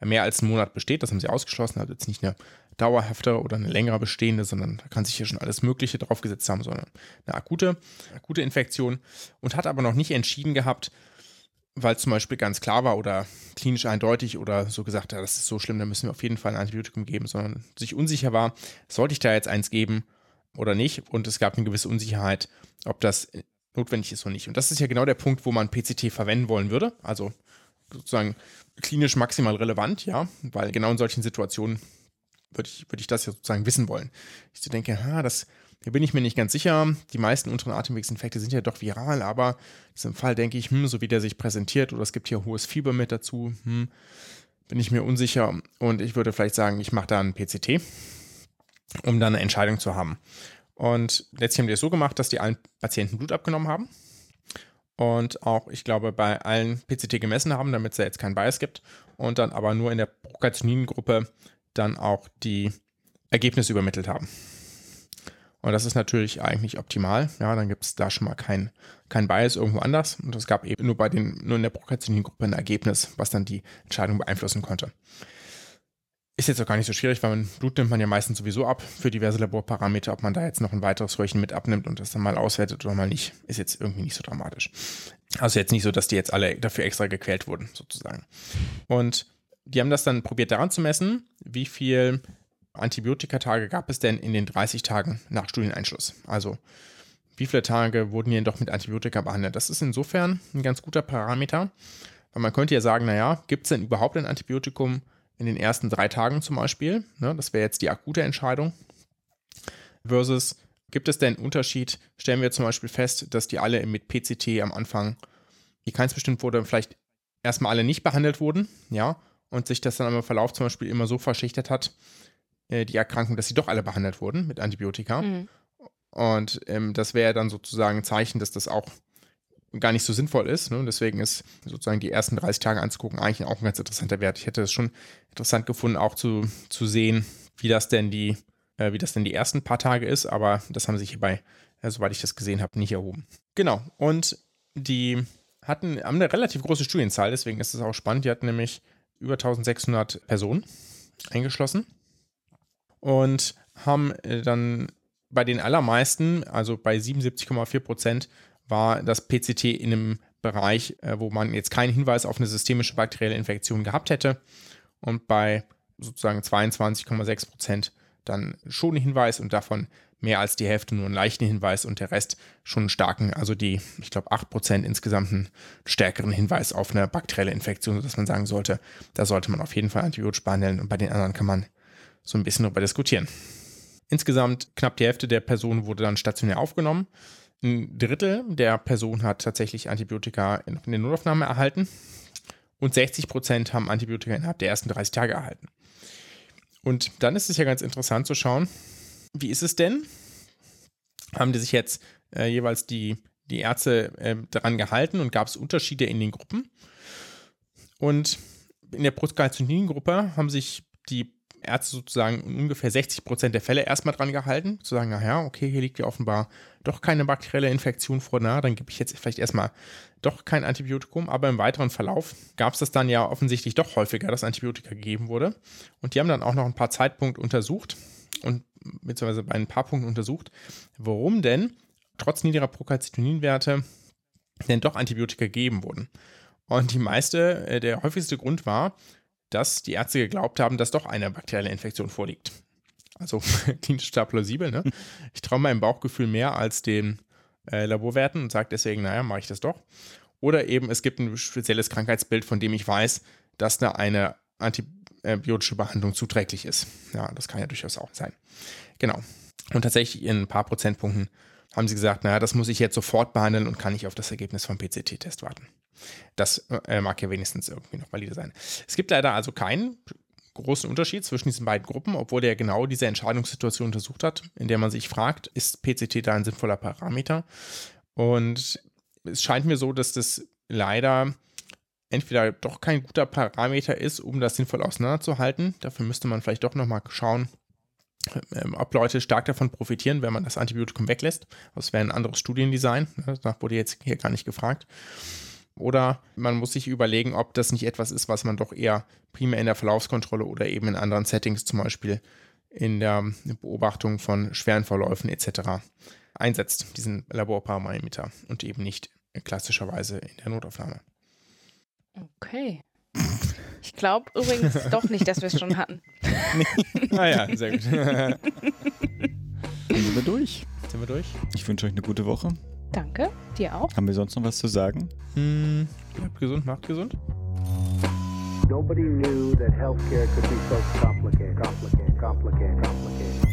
mehr als einen Monat besteht, das haben sie ausgeschlossen, also jetzt nicht eine dauerhafte oder eine längere bestehende, sondern da kann sich hier schon alles Mögliche draufgesetzt haben, sondern eine akute, akute Infektion. Und hat aber noch nicht entschieden gehabt, weil es zum Beispiel ganz klar war oder klinisch eindeutig oder so gesagt, ja, das ist so schlimm, da müssen wir auf jeden Fall ein Antibiotikum geben, sondern sich unsicher war, sollte ich da jetzt eins geben oder nicht? Und es gab eine gewisse Unsicherheit, ob das notwendig ist oder nicht. Und das ist ja genau der Punkt, wo man PCT verwenden wollen würde. Also sozusagen klinisch maximal relevant, ja, weil genau in solchen Situationen würde ich, würde ich das ja sozusagen wissen wollen. Ich denke, ha, das Hier bin ich mir nicht ganz sicher. Die meisten unteren Atemwegsinfekte sind ja doch viral, aber in diesem Fall denke ich, hm, so wie der sich präsentiert, oder es gibt hier hohes Fieber mit dazu, hm, bin ich mir unsicher. Und ich würde vielleicht sagen, ich mache da einen PCT, um dann eine Entscheidung zu haben. Und letztlich haben die es so gemacht, dass die allen Patienten Blut abgenommen haben und auch, ich glaube, bei allen PCT gemessen haben, damit es da jetzt keinen Bias gibt und dann aber nur in der Procalcinin-Gruppe dann auch die Ergebnisse übermittelt haben. Und das ist natürlich eigentlich optimal. Ja, dann gibt es da schon mal kein, kein Bias irgendwo anders. Und es gab eben nur bei den, nur in der Procalcinin-Gruppe ein Ergebnis, was dann die Entscheidung beeinflussen konnte. Ist jetzt auch gar nicht so schwierig, weil Blut nimmt man ja meistens sowieso ab für diverse Laborparameter. Ob man da jetzt noch ein weiteres Röhrchen mit abnimmt und das dann mal auswertet oder mal nicht, ist jetzt irgendwie nicht so dramatisch. Also jetzt nicht so, dass die jetzt alle dafür extra gequält wurden, sozusagen. Und die haben das dann probiert daran zu messen, wie viel Antibiotikatage gab es denn in den 30 Tagen nach Studieneinschluss. Also wie viele Tage wurden hier doch mit Antibiotika behandelt. Das ist insofern ein ganz guter Parameter, weil man könnte ja sagen, naja, gibt es denn überhaupt ein Antibiotikum, in den ersten drei Tagen zum Beispiel. Ne, das wäre jetzt die akute Entscheidung. Versus, gibt es denn einen Unterschied? Stellen wir zum Beispiel fest, dass die alle mit PCT am Anfang, die keins bestimmt wurde, vielleicht erstmal alle nicht behandelt wurden, ja, und sich das dann im Verlauf zum Beispiel immer so verschichtet hat, äh, die Erkrankung, dass sie doch alle behandelt wurden mit Antibiotika. Mhm. Und ähm, das wäre dann sozusagen ein Zeichen, dass das auch gar nicht so sinnvoll ist. Ne? Deswegen ist sozusagen die ersten 30 Tage anzugucken eigentlich auch ein ganz interessanter Wert. Ich hätte es schon interessant gefunden, auch zu, zu sehen, wie das denn die, äh, wie das denn die ersten paar Tage ist, aber das haben sich hierbei, äh, soweit ich das gesehen habe, nicht erhoben. Genau. Und die hatten, haben eine relativ große Studienzahl, deswegen ist es auch spannend. Die hatten nämlich über 1600 Personen eingeschlossen und haben äh, dann bei den allermeisten, also bei 77,4 Prozent, war das PCT in einem Bereich, äh, wo man jetzt keinen Hinweis auf eine systemische bakterielle Infektion gehabt hätte. Und bei sozusagen 22,6 Prozent dann schon einen Hinweis und davon mehr als die Hälfte nur einen leichten Hinweis und der Rest schon einen starken, also die, ich glaube, 8 Prozent insgesamt einen stärkeren Hinweis auf eine bakterielle Infektion, sodass man sagen sollte, da sollte man auf jeden Fall antibiotisch behandeln und bei den anderen kann man so ein bisschen darüber diskutieren. Insgesamt knapp die Hälfte der Personen wurde dann stationär aufgenommen. Ein Drittel der Personen hat tatsächlich Antibiotika in, der Notaufnahme erhalten und 60 Prozent haben Antibiotika innerhalb der ersten 30 Tage erhalten. Und dann ist es ja ganz interessant zu schauen, wie ist es denn? Haben die sich jetzt äh, jeweils die, die Ärzte äh, daran gehalten und gab es Unterschiede in den Gruppen? Und in der Prostaglandin-Gruppe haben sich die Ärzte sozusagen in ungefähr 60 Prozent der Fälle erstmal dran gehalten, zu sagen, naja, okay, hier liegt ja offenbar doch keine bakterielle Infektion vor, na, dann gebe ich jetzt vielleicht erstmal doch kein Antibiotikum, aber im weiteren Verlauf gab es das dann ja offensichtlich doch häufiger, dass Antibiotika gegeben wurde. Und die haben dann auch noch ein paar Zeitpunkte untersucht und beziehungsweise bei ein paar Punkten untersucht, warum denn trotz niedriger Procalcitonin-Werte denn doch Antibiotika gegeben wurden. Und die meiste, äh, der häufigste Grund war, dass die Ärzte geglaubt haben, dass doch eine bakterielle Infektion vorliegt. Also klinisch da plausibel. Ne? Ich traue meinem Bauchgefühl mehr als den äh, Laborwerten und sage deswegen, naja, mache ich das doch. Oder eben, es gibt ein spezielles Krankheitsbild, von dem ich weiß, dass da eine antibiotische Behandlung zuträglich ist. Ja, das kann ja durchaus auch sein. Genau. Und tatsächlich in ein paar Prozentpunkten haben sie gesagt, naja, das muss ich jetzt sofort behandeln und kann nicht auf das Ergebnis vom PCT-Test warten. Das äh, mag ja wenigstens irgendwie noch valide sein. Es gibt leider also keinen großen Unterschied zwischen diesen beiden Gruppen, obwohl der genau diese Entscheidungssituation untersucht hat, in der man sich fragt, ist PCT da ein sinnvoller Parameter? Und es scheint mir so, dass das leider entweder doch kein guter Parameter ist, um das sinnvoll auseinanderzuhalten. Dafür müsste man vielleicht doch nochmal schauen, ähm, ob Leute stark davon profitieren, wenn man das Antibiotikum weglässt. Das wäre ein anderes Studiendesign. Das wurde jetzt hier gar nicht gefragt. Oder man muss sich überlegen, ob das nicht etwas ist, was man doch eher primär in der Verlaufskontrolle oder eben in anderen Settings, zum Beispiel in der Beobachtung von schweren Verläufen etc. einsetzt, diesen Laborparameter und eben nicht klassischerweise in der Notaufnahme. Okay. Ich glaube übrigens doch nicht, dass wir es schon hatten. ah ja, sehr gut. Dann sind wir durch. Sind wir durch? Ich wünsche euch eine gute Woche. Danke, dir auch. Haben wir sonst noch was zu sagen? Hm, bleibt gesund, macht gesund. Nobody knew that healthcare could be so complicated, complicated, complicated, complicated.